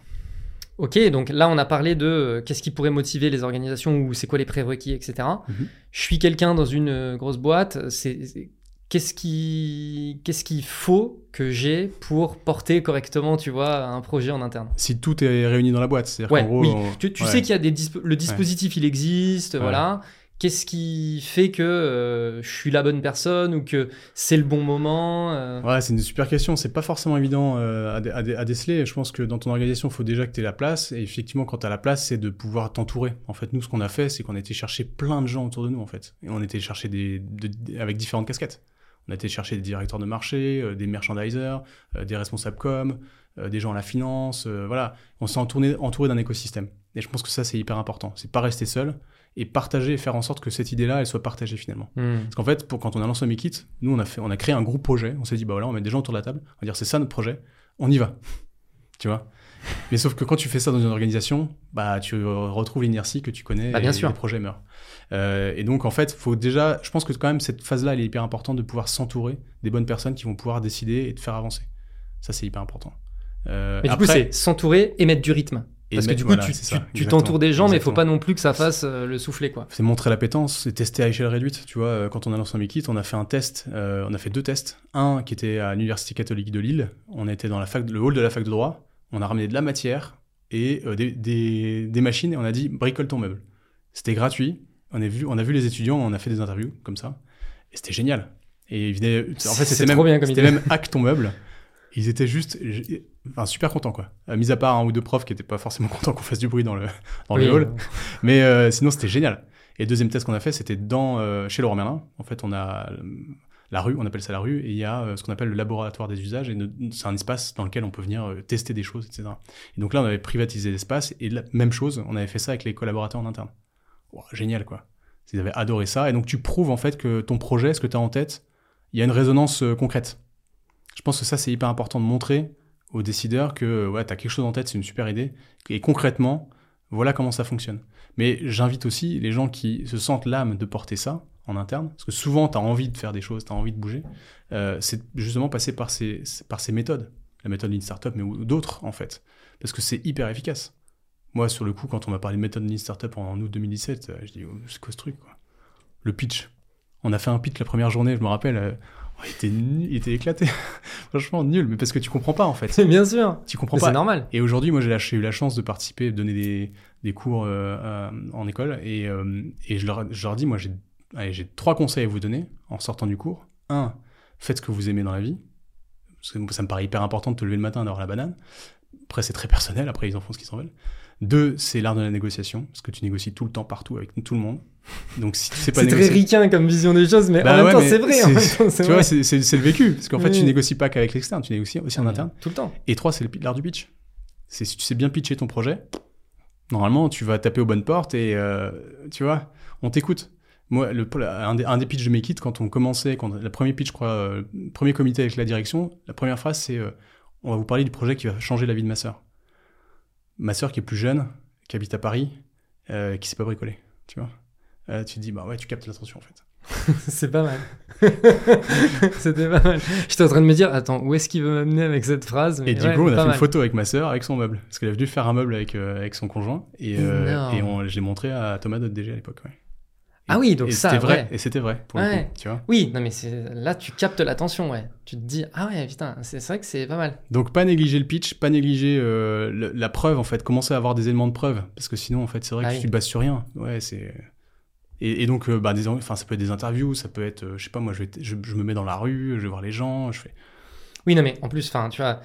Ok, donc là on a parlé de euh, qu'est-ce qui pourrait motiver les organisations ou c'est quoi les prérequis, etc. Mhm. Je suis quelqu'un dans une grosse boîte, c'est- qu'est-ce qui qu'est-ce qu'il faut que j'ai pour porter correctement, tu vois, un projet en interne? Si tout est réuni dans la boîte, c'est-à-dire Ouais, gros. oui. on- Tu, tu ouais. sais qu'il y a des dispo- le dispositif, il existe, voilà. Qu'est-ce qui fait que euh, je suis la bonne personne ou que c'est le bon moment euh, Ouais, c'est une super question. C'est pas forcément évident euh, à, dé- à dé- à déceler. Je pense que dans ton organisation, il faut déjà que tu aies la place. Et effectivement, quand tu as la place, c'est de pouvoir t'entourer. En fait, nous, ce qu'on a fait, c'est qu'on a été chercher plein de gens autour de nous, en fait. Et on été chercher des, de- avec différentes casquettes. On a été chercher des directeurs de marché, euh, des merchandisers, euh, des responsables com, euh, des gens à la finance. voilà. On s'est entouré, entouré d'un écosystème. Et je pense que ça, c'est hyper important. C'est pas rester seul et partager et faire en sorte que cette idée-là, elle soit partagée finalement. hmm. Parce qu'en fait, pour, quand on a lancé Make It, nous, on a, fait, on a créé un groupe projet. On s'est dit, bah voilà, on met des gens autour de la table. On va dire, c'est ça notre projet. On y va. [LAUGHS] Tu vois? Mais sauf que quand tu fais ça dans une organisation, bah, tu retrouves l'inertie que tu connais Bah, bien et sûr. les projets meurent. Euh, et donc, en fait, faut déjà, je pense que quand même, cette phase-là, elle est hyper importante de pouvoir s'entourer des bonnes personnes qui vont pouvoir décider et te faire avancer. Ça, c'est hyper important. Euh, Mais du coup, c'est s'entourer et mettre du rythme. Parce que du coup, voilà, tu- t'entoures des gens, mais il faut exactement. pas non plus que ça fasse euh, le soufflet, quoi. C'est montrer l'appétence, c'est tester à échelle réduite. Tu vois, euh, quand on a lancé un Mikit, on a fait un test, on a fait deux tests. Un qui était à l'Université catholique de Lille. On était dans la fac, le hall de la fac de droit. On a ramené de la matière et euh, des, des- des machines et on a dit bricole ton meuble. C'était gratuit. On a, vu, on a vu les étudiants, on a fait des interviews comme ça. Et c'était génial. Et ils venaient- en fait, c'était même, bien comme c'était idée. même hack ton meuble. Ils étaient juste enfin, super contents, quoi. Euh, mis à part un ou deux profs qui n'étaient pas forcément [LAUGHS] contents qu'on fasse du bruit dans le, dans Oui, le hall. Mais euh, sinon, c'était génial. Et deuxième test qu'on a fait, c'était dans euh, chez Laurent Merlin. En fait, on a la rue, on appelle ça la rue, et il y a euh, ce qu'on appelle le laboratoire des usages. Et c'est un espace dans lequel on peut venir euh, tester des choses, etc. Et donc là, on avait privatisé l'espace, et la même chose, on avait fait ça avec les collaborateurs en interne. Génial, quoi. Ils avaient adoré ça. Et donc, tu prouves en fait que ton projet, ce que tu as en tête, il y a une résonance euh, concrète. Je pense que ça, c'est hyper important de montrer aux décideurs que tu as quelque chose en tête, c'est une super idée. Et concrètement, voilà comment ça fonctionne. Mais j'invite aussi les gens qui se sentent l'âme de porter ça en interne, parce que souvent, tu as envie de faire des choses, tu as envie de bouger. Euh, c'est justement passer par ces, par ces méthodes. La méthode Lean Startup, mais d'autres, en fait. Parce que c'est hyper efficace. Moi, sur le coup, quand on m'a parlé de méthode Lean Startup en août 2017, euh, je dis, oh, c'est quoi ce truc, quoi Le pitch. On a fait un pitch la première journée, je me rappelle. euh, oh, il, était nul- il était éclaté. [LAUGHS] Franchement, nul, mais parce que tu comprends pas, en fait. C'est [LAUGHS] bien sûr. Tu comprends Mais pas. C'est normal. Et aujourd'hui, moi, j'ai eu la chance de participer, de donner des, des cours euh, à- en école. Et, euh, et je, leur, je leur dis, moi, j'ai j'ai trois conseils à vous donner en sortant du cours. Un, faites ce que vous aimez dans la vie. Parce que ça me paraît hyper important de te lever le matin et d'avoir la banane. Après, c'est très personnel. Après, ils en font ce qu'ils en veulent. Deux, c'est l'art de la négociation. Parce que tu négocies tout le temps, partout, avec tout le monde. Donc, si tu sais pas C'est très négocier... ricain comme vision des choses, mais Bah en même ouais, temps, c'est vrai. en c'est- même temps, c'est Tu vois, vrai. c'est le vécu. Parce qu'en fait, tu négocies pas qu'avec l'externe, tu négocies aussi en interne. Tout le temps. Et trois, c'est l'art du pitch. C'est si tu sais bien pitcher ton projet, normalement, tu vas taper aux bonnes portes et euh, tu vois, on t'écoute. Moi, le, un, des, un des pitchs de mes kits, quand on commençait, quand le premier pitch, je crois, euh, premier comité avec la direction, la première phrase, c'est euh, on va vous parler du projet qui va changer la vie de ma sœur. Ma sœur qui est plus jeune, qui habite à Paris, euh, qui sait pas bricoler, tu vois. Euh, tu te dis, bah ouais, tu captes l'attention en fait. [LAUGHS] C'est pas mal. [LAUGHS] C'était pas mal. J'étais en train de me dire, attends, où est-ce qu'il veut m'amener avec cette phrase? Mais Et du ouais, coup, on a fait une photo avec ma sœur, avec son meuble. Parce qu'elle est venue faire un meuble avec, euh, avec son conjoint. Et, euh, et on, je l'ai montré à Thomas, notre DG à l'époque. ouais. Ah oui, donc et ça, c'était vrai. ouais. Et c'était vrai, pour le coup. Tu vois Oui, non mais c'est là tu captes l'attention, ouais. Tu te dis ah ouais putain, c'est vrai que c'est pas mal. Donc, pas négliger le pitch, pas négliger euh, le- la preuve, en fait. Commencer à avoir des éléments de preuve. Parce que sinon, en fait, c'est vrai Ah que oui. tu te bases sur rien. Ouais, c'est. Et, et donc, euh, bah, des, enfin, ça peut être des interviews, ça peut être, euh, je sais pas, moi, je, vais je me mets dans la rue, je vais voir les gens, je fais. Oui, non mais en plus, enfin tu vois,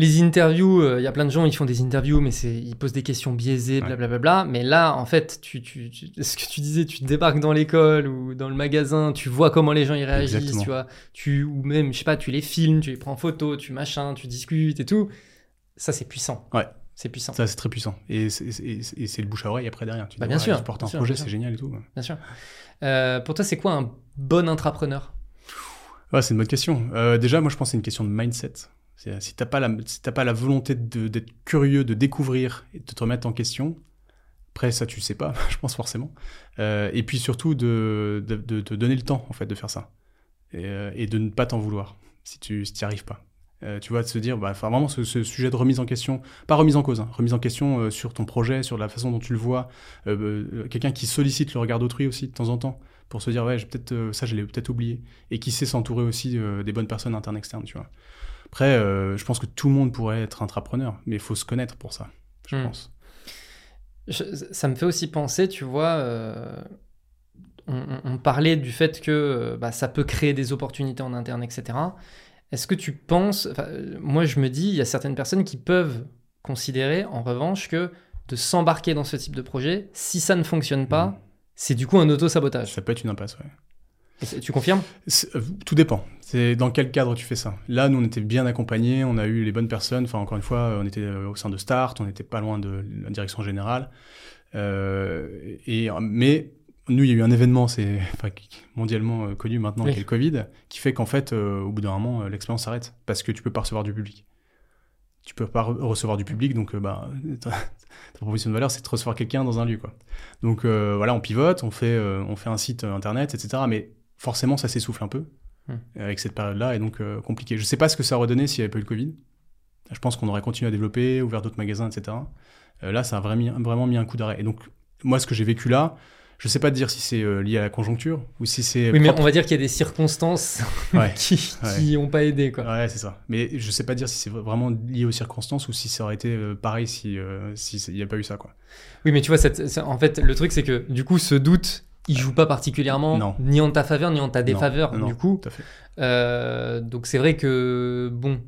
les interviews, euh, il y a plein de gens ils font des interviews, mais c'est ils posent des questions biaisées, Ouais. blablabla. Mais là, en fait, tu, tu, tu- ce que tu disais, tu débarques dans l'école ou dans le magasin, tu vois comment les gens y réagissent, Exactement. tu vois, tu ou même je sais pas, tu les filmes, tu les prends en photo, tu machin, tu discutes et tout. Ça c'est puissant. Ouais. C'est puissant. Ça, c'est très puissant. Et c'est- c'est et c'est le bouche à oreille après derrière. Tu Bah, dis, bien ouais, sûr, Tu portes bien un sûr, projet, c'est génial et tout. Bien sûr. Euh, pour toi, c'est quoi un bon intrapreneur? Ouais, c'est une bonne question. Euh, déjà, moi, je pense que c'est une question de mindset. Si t'as pas la, si pas la volonté d'être curieux, de découvrir et de te remettre en question, après ça, tu le sais pas, [LAUGHS] je pense forcément. Euh, et puis surtout de, de, te donner le temps en fait de faire ça et, euh, de ne pas t'en vouloir si tu si t'y arrives pas. Euh, tu vois, de se dire, bah, vraiment ce, ce sujet de remise en question, pas remise en cause, hein, remise en question sur ton projet, sur la façon dont tu le vois, euh, quelqu'un qui sollicite le regard d'autrui aussi de temps en temps pour se dire, ouais, peut-être ça, je l'ai peut-être oublié, et qui sait s'entourer aussi des bonnes personnes internes externes, tu vois. Après, euh, je pense que tout le monde pourrait être entrepreneur, mais il faut se connaître pour ça, je Hmm. pense. Je- ça me fait aussi penser, tu vois, euh, on, parlait du fait que euh, bah, ça peut créer des opportunités en interne, etc. Est-ce que tu penses, moi je me dis, il y a certaines personnes qui peuvent considérer, en revanche, que de s'embarquer dans ce type de projet, si ça ne fonctionne pas, Mhm. c'est du coup un auto-sabotage. Ça peut être une impasse, ouais. Et Tu confirmes euh, Tout dépend. C'est dans quel cadre tu fais ça. Là, nous, on était bien accompagnés, on a eu les bonnes personnes. Enfin, encore une fois, on était euh, au sein de Start, on n'était pas loin de la direction générale. Euh, et, mais nous, il y a eu un événement, c'est enfin, mondialement euh, connu maintenant, Oui. qui est le Covid, qui fait qu'en fait, euh, au bout d'un moment, euh, l'expérience s'arrête parce que tu peux pas recevoir du public. Tu peux pas re- recevoir du public, donc euh, bah, [LAUGHS] ta, ta proposition de valeur, c'est de recevoir quelqu'un dans un lieu, quoi. Donc euh, voilà, on pivote, on fait, euh, on fait un site euh, internet, etc. Mais forcément, ça s'essouffle un peu Hmm. euh, avec cette période-là, et donc euh, compliqué. Je sais pas ce que ça aurait donné s'il n'y avait pas eu le Covid. je pense qu'on aurait continué à développer, ouvert d'autres magasins, etc. Euh, là, ça a vraiment, vraiment mis un coup d'arrêt. Et donc, moi, ce que j'ai vécu là, je sais pas dire si c'est euh, lié à la conjoncture ou si c'est. Oui, mais on va dire qu'il y a des circonstances [LAUGHS] Ouais, qui ouais. qui ont pas aidé, quoi. Ouais, c'est ça. Mais je sais pas dire si c'est vraiment lié aux circonstances ou si ça aurait été euh, pareil si euh, si il n'y a pas eu ça, quoi. Oui, mais tu vois, cette- en fait, le truc, c'est que du coup, ce doute, il joue pas particulièrement Non. ni en ta faveur, ni en ta défaveur. non, du coup. Euh, donc c'est vrai que, bon,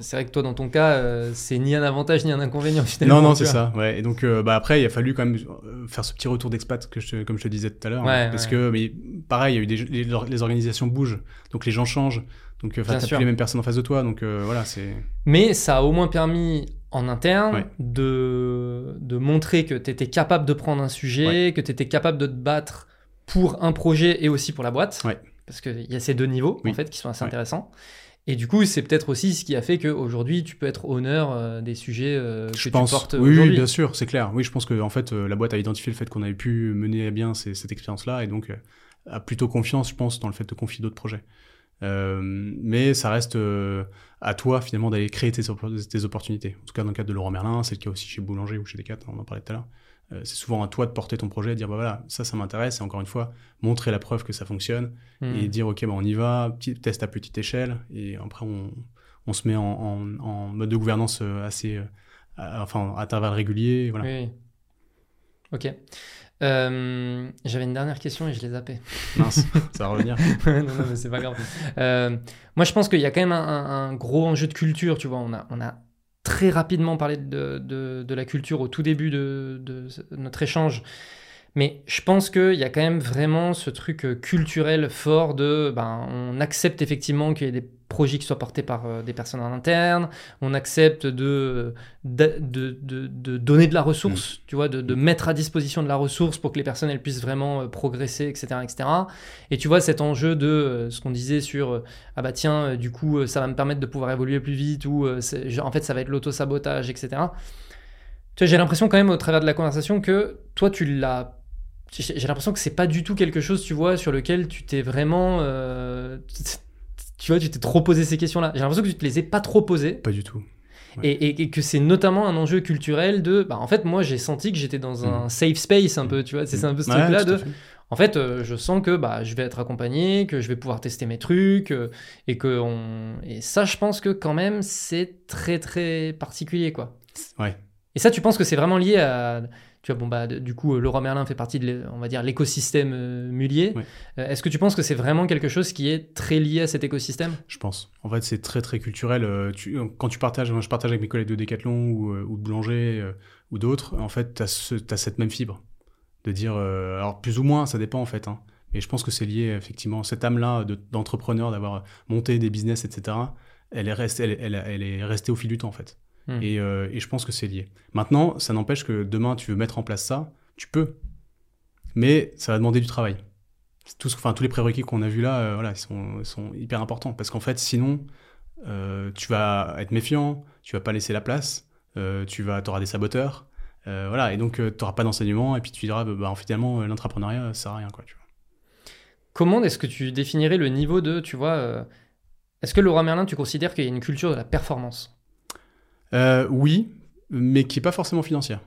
c'est vrai que toi, dans ton cas, euh, c'est ni un avantage ni un inconvénient, finalement. Non, non, c'est ça. Ouais. Et donc, euh, bah, après, il a fallu quand même euh, faire ce petit retour d'expat que je, comme je te disais tout à l'heure. Ouais, hein, parce ouais. que, mais pareil, il y a eu des, les, les organisations bougent, donc les gens changent. Donc, t'as plus les mêmes personnes en face de toi. Donc, euh, voilà, c'est. Mais ça a au moins permis en interne Ouais. de, de montrer que tu étais capable de prendre un sujet, que tu étais capable de te battre pour un projet et aussi pour la boîte. Ouais. Parce qu'il y a ces deux niveaux, Oui. en fait, qui sont assez Ouais. intéressants. Et du coup, c'est peut-être aussi ce qui a fait qu'aujourd'hui, tu peux être honneur euh, des sujets euh, que Je tu pense. portes Oui, bien sûr, c'est clair. Oui, je pense que en fait, euh, la boîte a identifié le fait qu'on avait pu mener à bien ces- cette expérience-là et donc a plutôt confiance, je pense, dans le fait de confier d'autres projets. Euh, mais ça reste euh, à toi finalement d'aller créer tes, tes opportunités. En tout cas, dans le cadre de Laurent Merlin, c'est le cas aussi chez Boulanger ou chez Decat, on en parlait tout à l'heure. Euh, c'est souvent à toi de porter ton projet, de dire bah voilà, ça, ça m'intéresse, et encore une fois, montrer la preuve que ça fonctionne, Hmm. et dire ok, bah, on y va, petit test à petite échelle, et après on, on se met en, en- en mode de gouvernance euh, assez, euh, à- enfin à intervalles réguliers, voilà. Oui. Ok. Euh, J'avais une dernière question et je l'ai zappée. [LAUGHS] Mince, ça va revenir. [LAUGHS] non, non, mais c'est pas grave. Euh, moi, je pense qu'il y a quand même un, un- un gros enjeu de culture. Tu vois, on a, on a très rapidement parlé de, de, de la culture au tout début de, de notre échange. Mais je pense qu'il y a quand même vraiment ce truc euh, culturel fort de, ben, on accepte effectivement qu'il y ait des projets qui soient portés par euh, des personnes en interne, on accepte de, de, de, de- donner de la ressource, tu vois, de, de mettre à disposition de la ressource pour que les personnes elles puissent vraiment euh, progresser, etc., etc. Et tu vois cet enjeu de euh, ce qu'on disait sur euh, ah bah tiens, euh, du coup, euh, ça va me permettre de pouvoir évoluer plus vite ou euh, en fait ça va être l'auto-sabotage, etc. Tu vois, j'ai l'impression quand même au travers de la conversation que toi tu l'as. J'ai l'impression que c'est pas du tout quelque chose, tu vois, sur lequel tu t'es vraiment. euh, tu vois, tu t'es trop posé ces questions-là. J'ai l'impression que tu te les ai pas trop posées. Pas du tout. Et, et- et que c'est notamment un enjeu culturel de. Bah, en fait, moi, j'ai senti que j'étais dans un safe space un peu, tu vois. C'est c'est un peu ce Mm. Ouais, truc-là de. fait. En fait, euh, je sens que bah, je vais être accompagné, que je vais pouvoir tester mes trucs, euh, et que on... et ça, je pense que quand même, c'est très très particulier, quoi. Ouais. Et ça, tu penses que c'est vraiment lié à, tu vois, bon bah, du coup, euh, Leroy Merlin fait partie de, on va dire, l'écosystème euh, mulier. Euh, Est-ce que tu penses que c'est vraiment quelque chose qui est très lié à cet écosystème? Je pense. En fait, c'est très très culturel. Euh, tu- quand tu partages, moi je partage avec mes collègues de Decathlon ou, ou de Boulanger ou d'autres, en fait, tu as, cette même fibre. De dire, alors plus ou moins, ça dépend en fait. hein. Mais je pense que c'est lié effectivement, cette âme-là de- d'entrepreneur, d'avoir monté des business, etc. Elle est, restée, elle, elle- elle est restée au fil du temps en fait. Hmm. Et, euh, et je pense que c'est lié. Maintenant, ça n'empêche que demain, tu veux mettre en place ça, tu peux. Mais ça va demander du travail. Tout ce- enfin, tous les prérequis qu'on a vus là, euh, voilà, ils sont, ils sont hyper importants. Parce qu'en fait, sinon, euh, tu vas être méfiant, tu vas pas laisser la place, tu vas, auras des saboteurs. voilà, et donc tu n'auras pas d'enseignement, et puis tu diras, bah, bah, finalement, l'entrepreneuriat, ça sert à rien. Quoi, tu vois. Comment est-ce que tu définirais le niveau de, tu vois, est-ce que Leroy Merlin, tu considères qu'il y a une culture de la performance? Euh, oui, mais qui n'est pas forcément financière.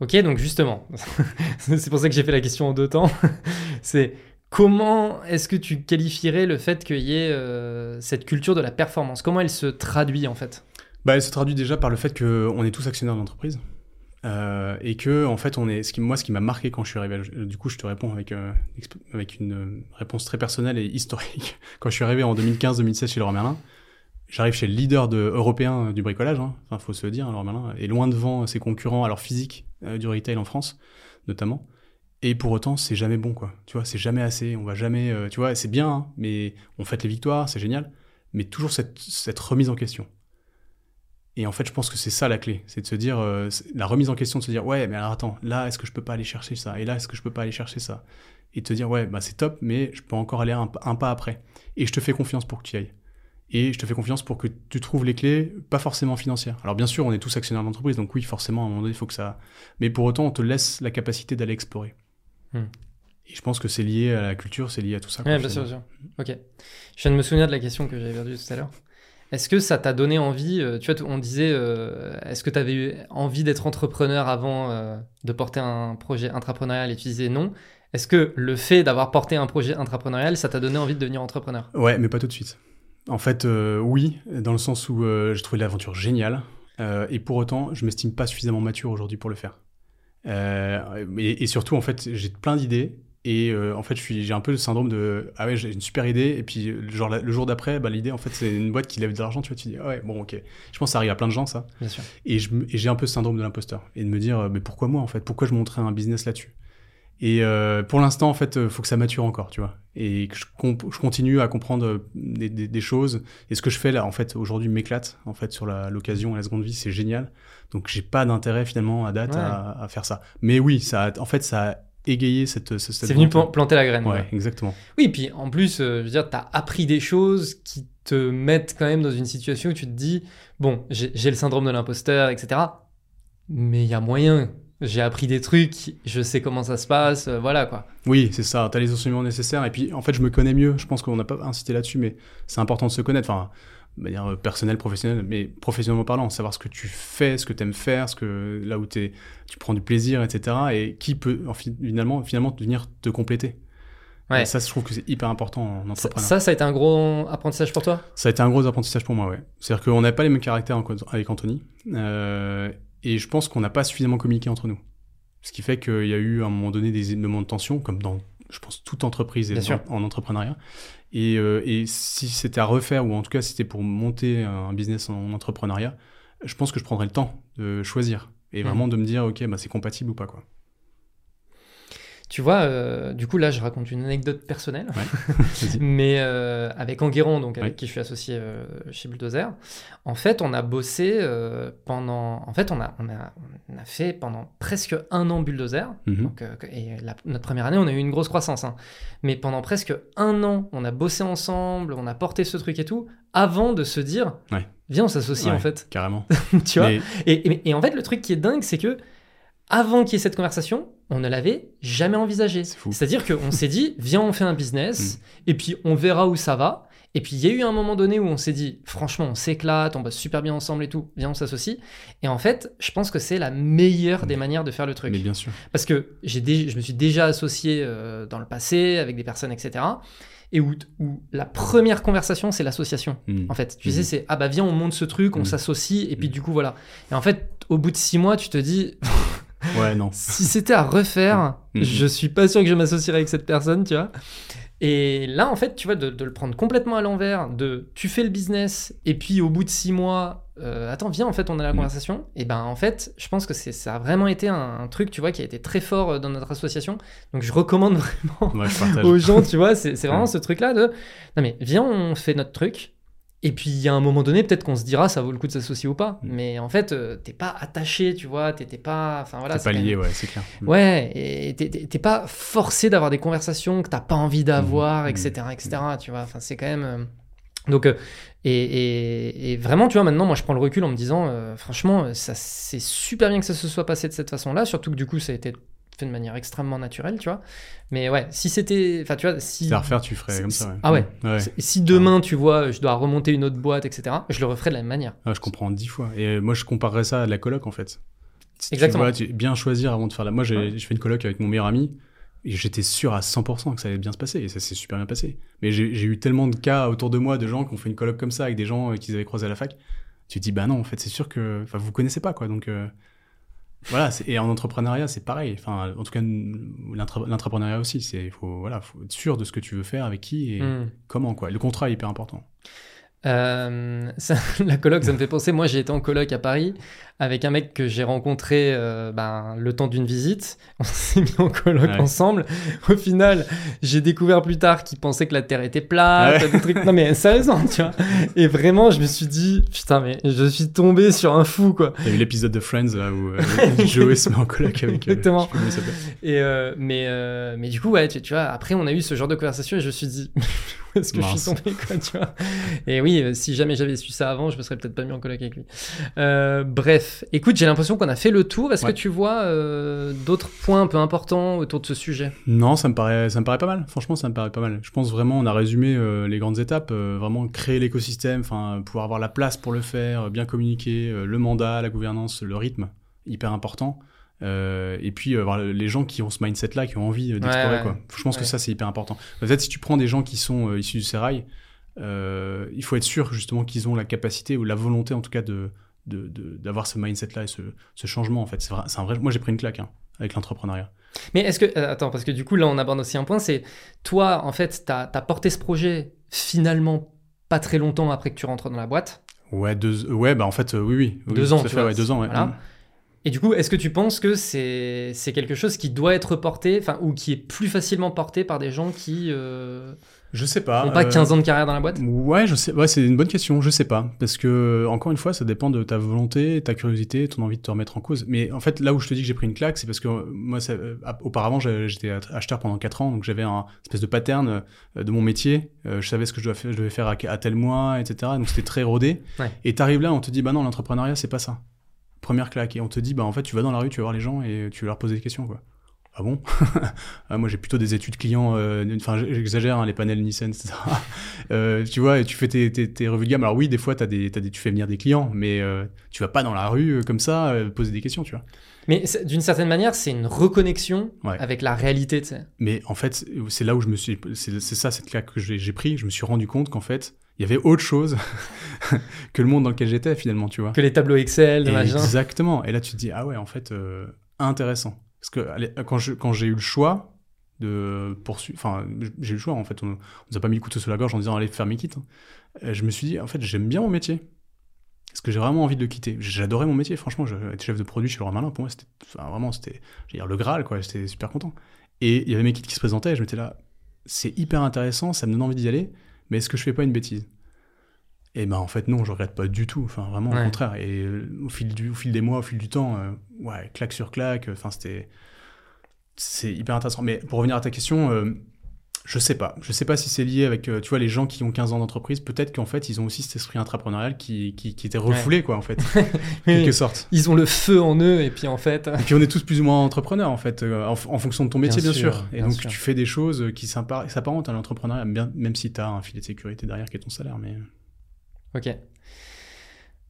Ok, donc justement, [LAUGHS] c'est pour ça que j'ai fait la question en deux temps. [LAUGHS] c'est comment est-ce que tu qualifierais le fait qu'il y ait euh, cette culture de la performance? Comment elle se traduit en fait? Bah, elle se traduit déjà par le fait qu'on est tous actionnaires de l'entreprise. Euh, et que, en fait, on est, ce qui, moi, ce qui m'a marqué quand je suis arrivé, du coup, je te réponds avec, euh, avec une réponse très personnelle et historique. [LAUGHS] Quand je suis arrivé en 2015-2016 chez Leroy Merlin, j'arrive chez le leader de, européen euh, du bricolage, hein. enfin, faut se le dire, Leroy Merlin, est loin devant ses concurrents, alors physiques, euh, du retail en France, notamment. Et pour autant, c'est jamais bon, quoi. Tu vois, c'est jamais assez. On va jamais, euh, tu vois, c'est bien, hein, mais on fête les victoires, c'est génial. Mais toujours cette, cette remise en question. Et en fait, je pense que c'est ça la clé, c'est de se dire, euh, la remise en question, de se dire, ouais, mais alors attends, là, est-ce que je peux pas aller chercher ça? Et là, est-ce que je peux pas aller chercher ça? Et de te dire, ouais, bah c'est top, mais je peux encore aller un, un pas après. Et je te fais confiance pour que tu y ailles. Et je te fais confiance pour que tu trouves les clés, pas forcément financières. Alors bien sûr, on est tous actionnaires d'entreprise, donc oui, forcément, à un moment donné, il faut que ça... Mais pour autant, on te laisse la capacité d'aller explorer. Hmm. Et je pense que c'est lié à la culture, c'est lié à tout ça. Oui, bien sûr, bien sûr. Ok. Je viens de me souvenir de la question que j'avais perdue tout à l'heure. est-ce que ça t'a donné envie euh, Tu vois, on disait, euh, est-ce que tu avais eu envie d'être entrepreneur avant euh, de porter un projet intrapreneurial et tu disais non? Est-ce que le fait d'avoir porté un projet intrapreneurial, ça t'a donné envie de devenir entrepreneur? Ouais, mais pas tout de suite. En fait, oui, dans le sens où j'ai trouvé l'aventure géniale. et pour autant, je m'estime pas suffisamment mature aujourd'hui pour le faire. et, surtout, en fait, j'ai plein d'idées et euh, en fait, j'ai un peu le syndrome de ah ouais, j'ai une super idée. Et puis, genre, le jour d'après, bah, l'idée, en fait, c'est une boîte qui lève de l'argent. Tu vois, tu dis ah ouais, bon, ok. Je pense que ça arrive à plein de gens, ça. Bien sûr. Et j'ai un peu le syndrome de l'imposteur. Et de me dire, mais pourquoi moi, en fait? Pourquoi je montrais un business là-dessus? Et euh, pour l'instant, en fait, il faut que ça mature encore, tu vois. Et que je, je continue à comprendre euh, des, des, choses. Et ce que je fais là, en fait, aujourd'hui, m'éclate. En fait, sur l'occasion et la seconde vie, c'est génial. Donc, j'ai pas d'intérêt finalement à date à, à, faire ça. Mais oui, ça, en fait, ça égayer cette, cette C'est venu planter la graine. Ouais, exactement. Oui, puis en plus, euh, je veux dire, tu as appris des choses qui te mettent quand même dans une situation où tu te dis, bon, j'ai le syndrome de l'imposteur, etc. Mais il y a moyen. J'ai appris des trucs, je sais comment ça se passe, euh, voilà quoi. Oui, c'est ça, tu as les enseignements nécessaires. Et puis, en fait, je me connais mieux. Je pense qu'on n'a pas incité là-dessus, mais c'est important de se connaître. Enfin, de manière euh, personnelle, professionnelle, mais professionnellement parlant, savoir ce que tu fais, ce que tu aimes faire, ce que, là où es, tu prends du plaisir, etc. Et qui peut finalement, finalement venir te compléter. Ouais. ça, je trouve que c'est hyper important en entrepreneuriat. Ça, ça a été un gros apprentissage pour toi? Ça a été un gros apprentissage pour moi, ouais. C'est-à-dire qu'on n'a pas les mêmes caractères avec Anthony. Euh, et je pense qu'on n'a pas suffisamment communiqué entre nous. Ce qui fait qu'il y a eu à un moment donné des moments de tension, comme dans, je pense, toute entreprise et en entrepreneuriat. Euh, et, si c'était à refaire, ou en tout cas si c'était pour monter un business en entrepreneuriat, je pense que je prendrais le temps de choisir et vraiment mmh. de me dire, ok, bah, c'est compatible ou pas. quoi. Tu vois, euh, du coup, là, je raconte une anecdote personnelle, [LAUGHS] mais euh, avec Enguerrand, donc avec qui je suis associé euh, chez Bulldozer. En fait, on a bossé pendant. En fait, on a, on a, on a fait pendant presque un an Bulldozer. Mhm. donc, et notre première année, on a eu une grosse croissance. Hein. Mais pendant presque un an, on a bossé ensemble, on a porté ce truc et tout, avant de se dire, viens, on s'associe en fait. Carrément. [LAUGHS] tu vois et, et, et en fait, le truc qui est dingue, c'est que avant qu'il y ait cette conversation, on ne l'avait jamais envisagé. C'est-à-dire qu'on s'est dit, [LAUGHS] viens, on fait un business, mm. et puis on verra où ça va. Et puis il y a eu un moment donné où on s'est dit, franchement, on s'éclate, on bosse super bien ensemble et tout, viens, on s'associe. Et en fait, je pense que c'est la meilleure des mm. manières de faire le truc. Mais bien sûr. Parce que j'ai je me suis déjà associé euh, dans le passé avec des personnes, etc et où, où, la première conversation, c'est l'association. Mm. En fait, tu sais, c'est ah bah viens, on monte ce truc, on s'associe, et puis du coup, voilà. Et en fait, au bout de six mois, tu te dis, Ouais, non. si c'était à refaire, mm. je suis pas sûr que je m'associerais avec cette personne, tu vois. Et là, en fait, tu vois, de, le prendre complètement à l'envers, de tu fais le business, et puis au bout de six mois, euh, attends, viens, en fait, on a la mm. conversation. Et ben, en fait, je pense que ça a vraiment été un, truc, tu vois, qui a été très fort euh, dans notre association. Donc, je recommande [LAUGHS] vraiment aux gens, tu vois, c'est vraiment ce truc-là de, non mais, viens, on fait notre truc. Et puis, il y a un moment donné, peut-être qu'on se dira, ça vaut le coup de s'associer ou pas. Mm. Mais en fait, euh, t'es pas attaché, tu vois, t'es pas. Enfin voilà. T'es pas lié, ouais, c'est clair. Mm. Ouais, et t'es pas forcé d'avoir des conversations que t'as pas envie d'avoir, etc., mm. etc., tu vois. Enfin, c'est quand même. Euh, donc, euh, et, et, vraiment, tu vois, maintenant, moi, je prends le recul en me disant, franchement, ça c'est super bien que ça se soit passé de cette façon-là, surtout que du coup, ça a été de manière extrêmement naturelle, tu vois. Mais ouais, si c'était. Enfin, tu vois, si. à refaire, tu ferais comme ça. Ah ouais. Si demain, tu vois, je dois remonter une autre boîte, etc., je le referais de la même manière. Ah, je comprends dix fois. Et moi, je comparerais ça à la coloc, en fait. Exactement. Tu vois, bien choisir avant de faire la. Moi, j'ai je fais une coloc avec mon meilleur ami. Et j'étais sûr à 100% que ça allait bien se passer, et ça s'est super bien passé. Mais j'ai eu tellement de cas autour de moi de gens qui ont fait une coloc comme ça avec des gens euh, qu'ils avaient croisé à la fac. Tu te dis, bah non, en fait, c'est sûr que. Enfin, vous connaissez pas, quoi. Donc. Euh, voilà, et en entrepreneuriat, c'est pareil. Enfin, en tout cas, l'entrepreneuriat aussi, il faut, voilà, faut être sûr de ce que tu veux faire, avec qui et hmm. comment. Quoi. Le contrat est hyper important. Euh, [LAUGHS] la coloc, ça me fait penser. Moi, j'ai été en coloc à Paris avec un mec que j'ai rencontré euh, ben, le temps d'une visite. [LAUGHS] On s'est mis en coloc ensemble. Au final, j'ai découvert plus tard qu'il pensait que la Terre était plate. Non, mais sérieusement, tu vois. Et vraiment, je me suis dit, putain, mais je suis tombé sur un fou, quoi. T'as vu l'épisode de Friends là, où euh, [LAUGHS] Joey se met en coloc avec. Euh, Exactement. et, mais, mais du coup, ouais, tu, tu, vois, après, on a eu ce genre de conversation et je me suis dit, [LAUGHS] est-ce que je suis tombé, quoi, tu vois. Et oui, euh, si jamais j'avais su ça avant, je me serais peut-être pas mis en coloc avec lui. Euh, bref, écoute, j'ai l'impression qu'on a fait le tour. Est-ce Ouais. que tu vois euh, d'autres points un peu importants autour de ce sujet? Non, ça me paraît, ça me paraît pas mal. Franchement, ça me paraît pas mal. Je pense vraiment, on a résumé les grandes étapes. vraiment créer l'écosystème, enfin, pouvoir avoir la place pour le faire, bien communiquer, le mandat, la gouvernance, le rythme, hyper important. Euh, et puis euh, les gens qui ont ce mindset-là, qui ont envie euh, d'explorer. Ouais, quoi. Je pense Ouais. que ça, c'est hyper important. Peut-être si tu prends des gens qui sont euh, issus du sérail, il faut être sûr justement qu'ils ont la capacité ou la volonté, en tout cas, de d'avoir ce mindset-là et ce, ce changement. En fait, c'est un vrai. Moi, j'ai pris une claque hein, avec l'entrepreneuriat. Mais est-ce que. attends, parce que du coup, là, on aborde aussi un point c'est toi, en fait, tu as, porté ce projet finalement pas très longtemps après que tu rentres dans la boîte. Ouais, deux, ouais, bah en fait, oui, oui. oui, Deux ans, tu fait, vois, ouais, deux ans, ouais. voilà. Mm. Et du coup, est-ce que tu penses que c'est c'est quelque chose qui doit être porté, enfin, ou qui est plus facilement porté par des gens qui euh, Je sais pas. n'ont pas euh, 15 ans de carrière dans la boîte? Ouais, je sais. Ouais, c'est une bonne question. Je sais pas, parce que encore une fois, ça dépend de ta volonté, ta curiosité, ton envie de te remettre en cause. Mais en fait, là où je te dis que j'ai pris une claque, c'est parce que euh, moi, ça, euh, auparavant, j'étais acheteur pendant 4 ans, donc j'avais un espèce de pattern euh, de mon métier. Euh, je savais ce que je, dois faire, je devais faire à, à tel mois, etc. Donc c'était très rodé. Ouais. Et t'arrives là, on te dit, bah non, l'entrepreneuriat, c'est pas ça. Première claque. Et on te dit, bah en fait, tu vas dans la rue, tu vas voir les gens et tu vas leur poser des questions, quoi. Ah bon? [LAUGHS] Ah, Moi, j'ai plutôt des études clients, euh, enfin, j'exagère, hein, les panels Nielsen, etc. [LAUGHS] Euh, tu vois, et tu fais tes, tes, tes revues de gamme. Alors oui, des fois, as des, t'as des, tu fais venir des clients, mais euh, tu vas pas dans la rue euh, comme ça poser des questions, tu vois. Mais d'une certaine manière, c'est une reconnexion Ouais. avec la réalité, tu sais. Mais en fait, c'est là où je me suis, c'est c'est ça cette claque que j'ai j'ai pris. Je me suis rendu compte qu'en fait, il y avait autre chose [LAUGHS] que le monde dans lequel j'étais finalement, tu vois. Que les tableaux Excel, Et. Exactement. Et là, tu te dis, ah ouais, en fait, euh, intéressant. Parce que allez, quand je- quand j'ai eu le choix de poursuivre, enfin, j'ai eu le choix, en fait, on, on nous a pas mis le couteau sur la gorge en disant, allez, faire mes kits. hein. Je me suis dit, en fait, j'aime bien mon métier. Parce que j'ai vraiment envie de le quitter? J'adorais mon métier, franchement. Être chef de produit chez Leroy Merlin, pour moi, c'était enfin, vraiment, c'était dire, le Graal, quoi. J'étais super content. Et il y avait mes kits qui se présentaient, et je m'étais là, c'est hyper intéressant, ça me donne envie d'y aller, mais est-ce que je fais pas une bêtise? Et ben en fait, non, je regrette pas du tout. Enfin, vraiment, Ouais. au contraire. Et euh, au fil, du, au fil des mois, au fil du temps, euh, ouais, claque sur claque, enfin, c'était. C'est hyper intéressant. Mais pour revenir à ta question, euh, je sais pas. Je sais pas si c'est lié avec, euh, tu vois, les gens qui ont 15 ans d'entreprise. Peut-être qu'en fait, ils ont aussi cet esprit intrapreneurial qui, qui, qui était refoulé, quoi, en fait, [LAUGHS] Oui. quelque sorte. Ils ont le feu en eux, et puis en fait. Et puis on est tous plus ou moins entrepreneurs en fait, euh, en, en fonction de ton métier bien, Bien sûr. sûr, Et bien donc sûr. tu fais des choses qui s'impar- s'apparentent à l'entrepreneuriat, même si tu as un filet de sécurité derrière qui est ton salaire. Mais Ok.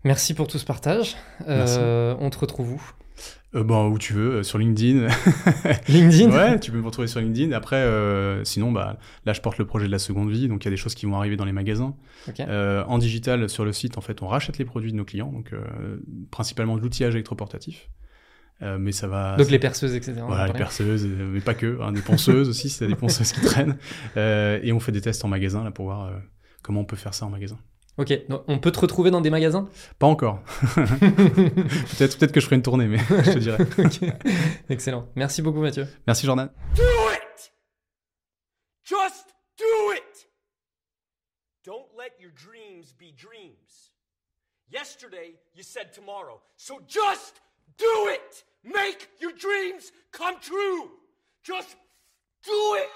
Merci pour tout ce partage. Euh, on te retrouve où? Euh, bon, où tu veux, euh, sur LinkedIn. [LAUGHS] LinkedIn ouais, tu peux me retrouver sur LinkedIn. Après, euh, sinon, bah, là je porte le projet de la seconde vie, donc il y a des choses qui vont arriver dans les magasins. Ok. Euh, en digital, sur le site, en fait, on rachète les produits de nos clients, donc euh, principalement de l'outillage électroportatif. Euh, mais ça va. Donc les perceuses, etc. Voilà, les perceuses, mais pas que, hein, des ponceuses aussi, si t'as des [LAUGHS] ponceuses qui traînent. Euh, et on fait des tests en magasin là pour voir comment on peut faire ça en magasin. Ok, donc on peut te retrouver dans des magasins? Pas encore. [LAUGHS] peut-être peut-être que je ferai une tournée, mais je te dirai. [LAUGHS] Ok. Excellent. Merci beaucoup, Mathieu. Merci Jordan. Do it! Just do it! Don't let your dreams be dreams. Yesterday, you said tomorrow. So just do it! Make your dreams come true! Just do it!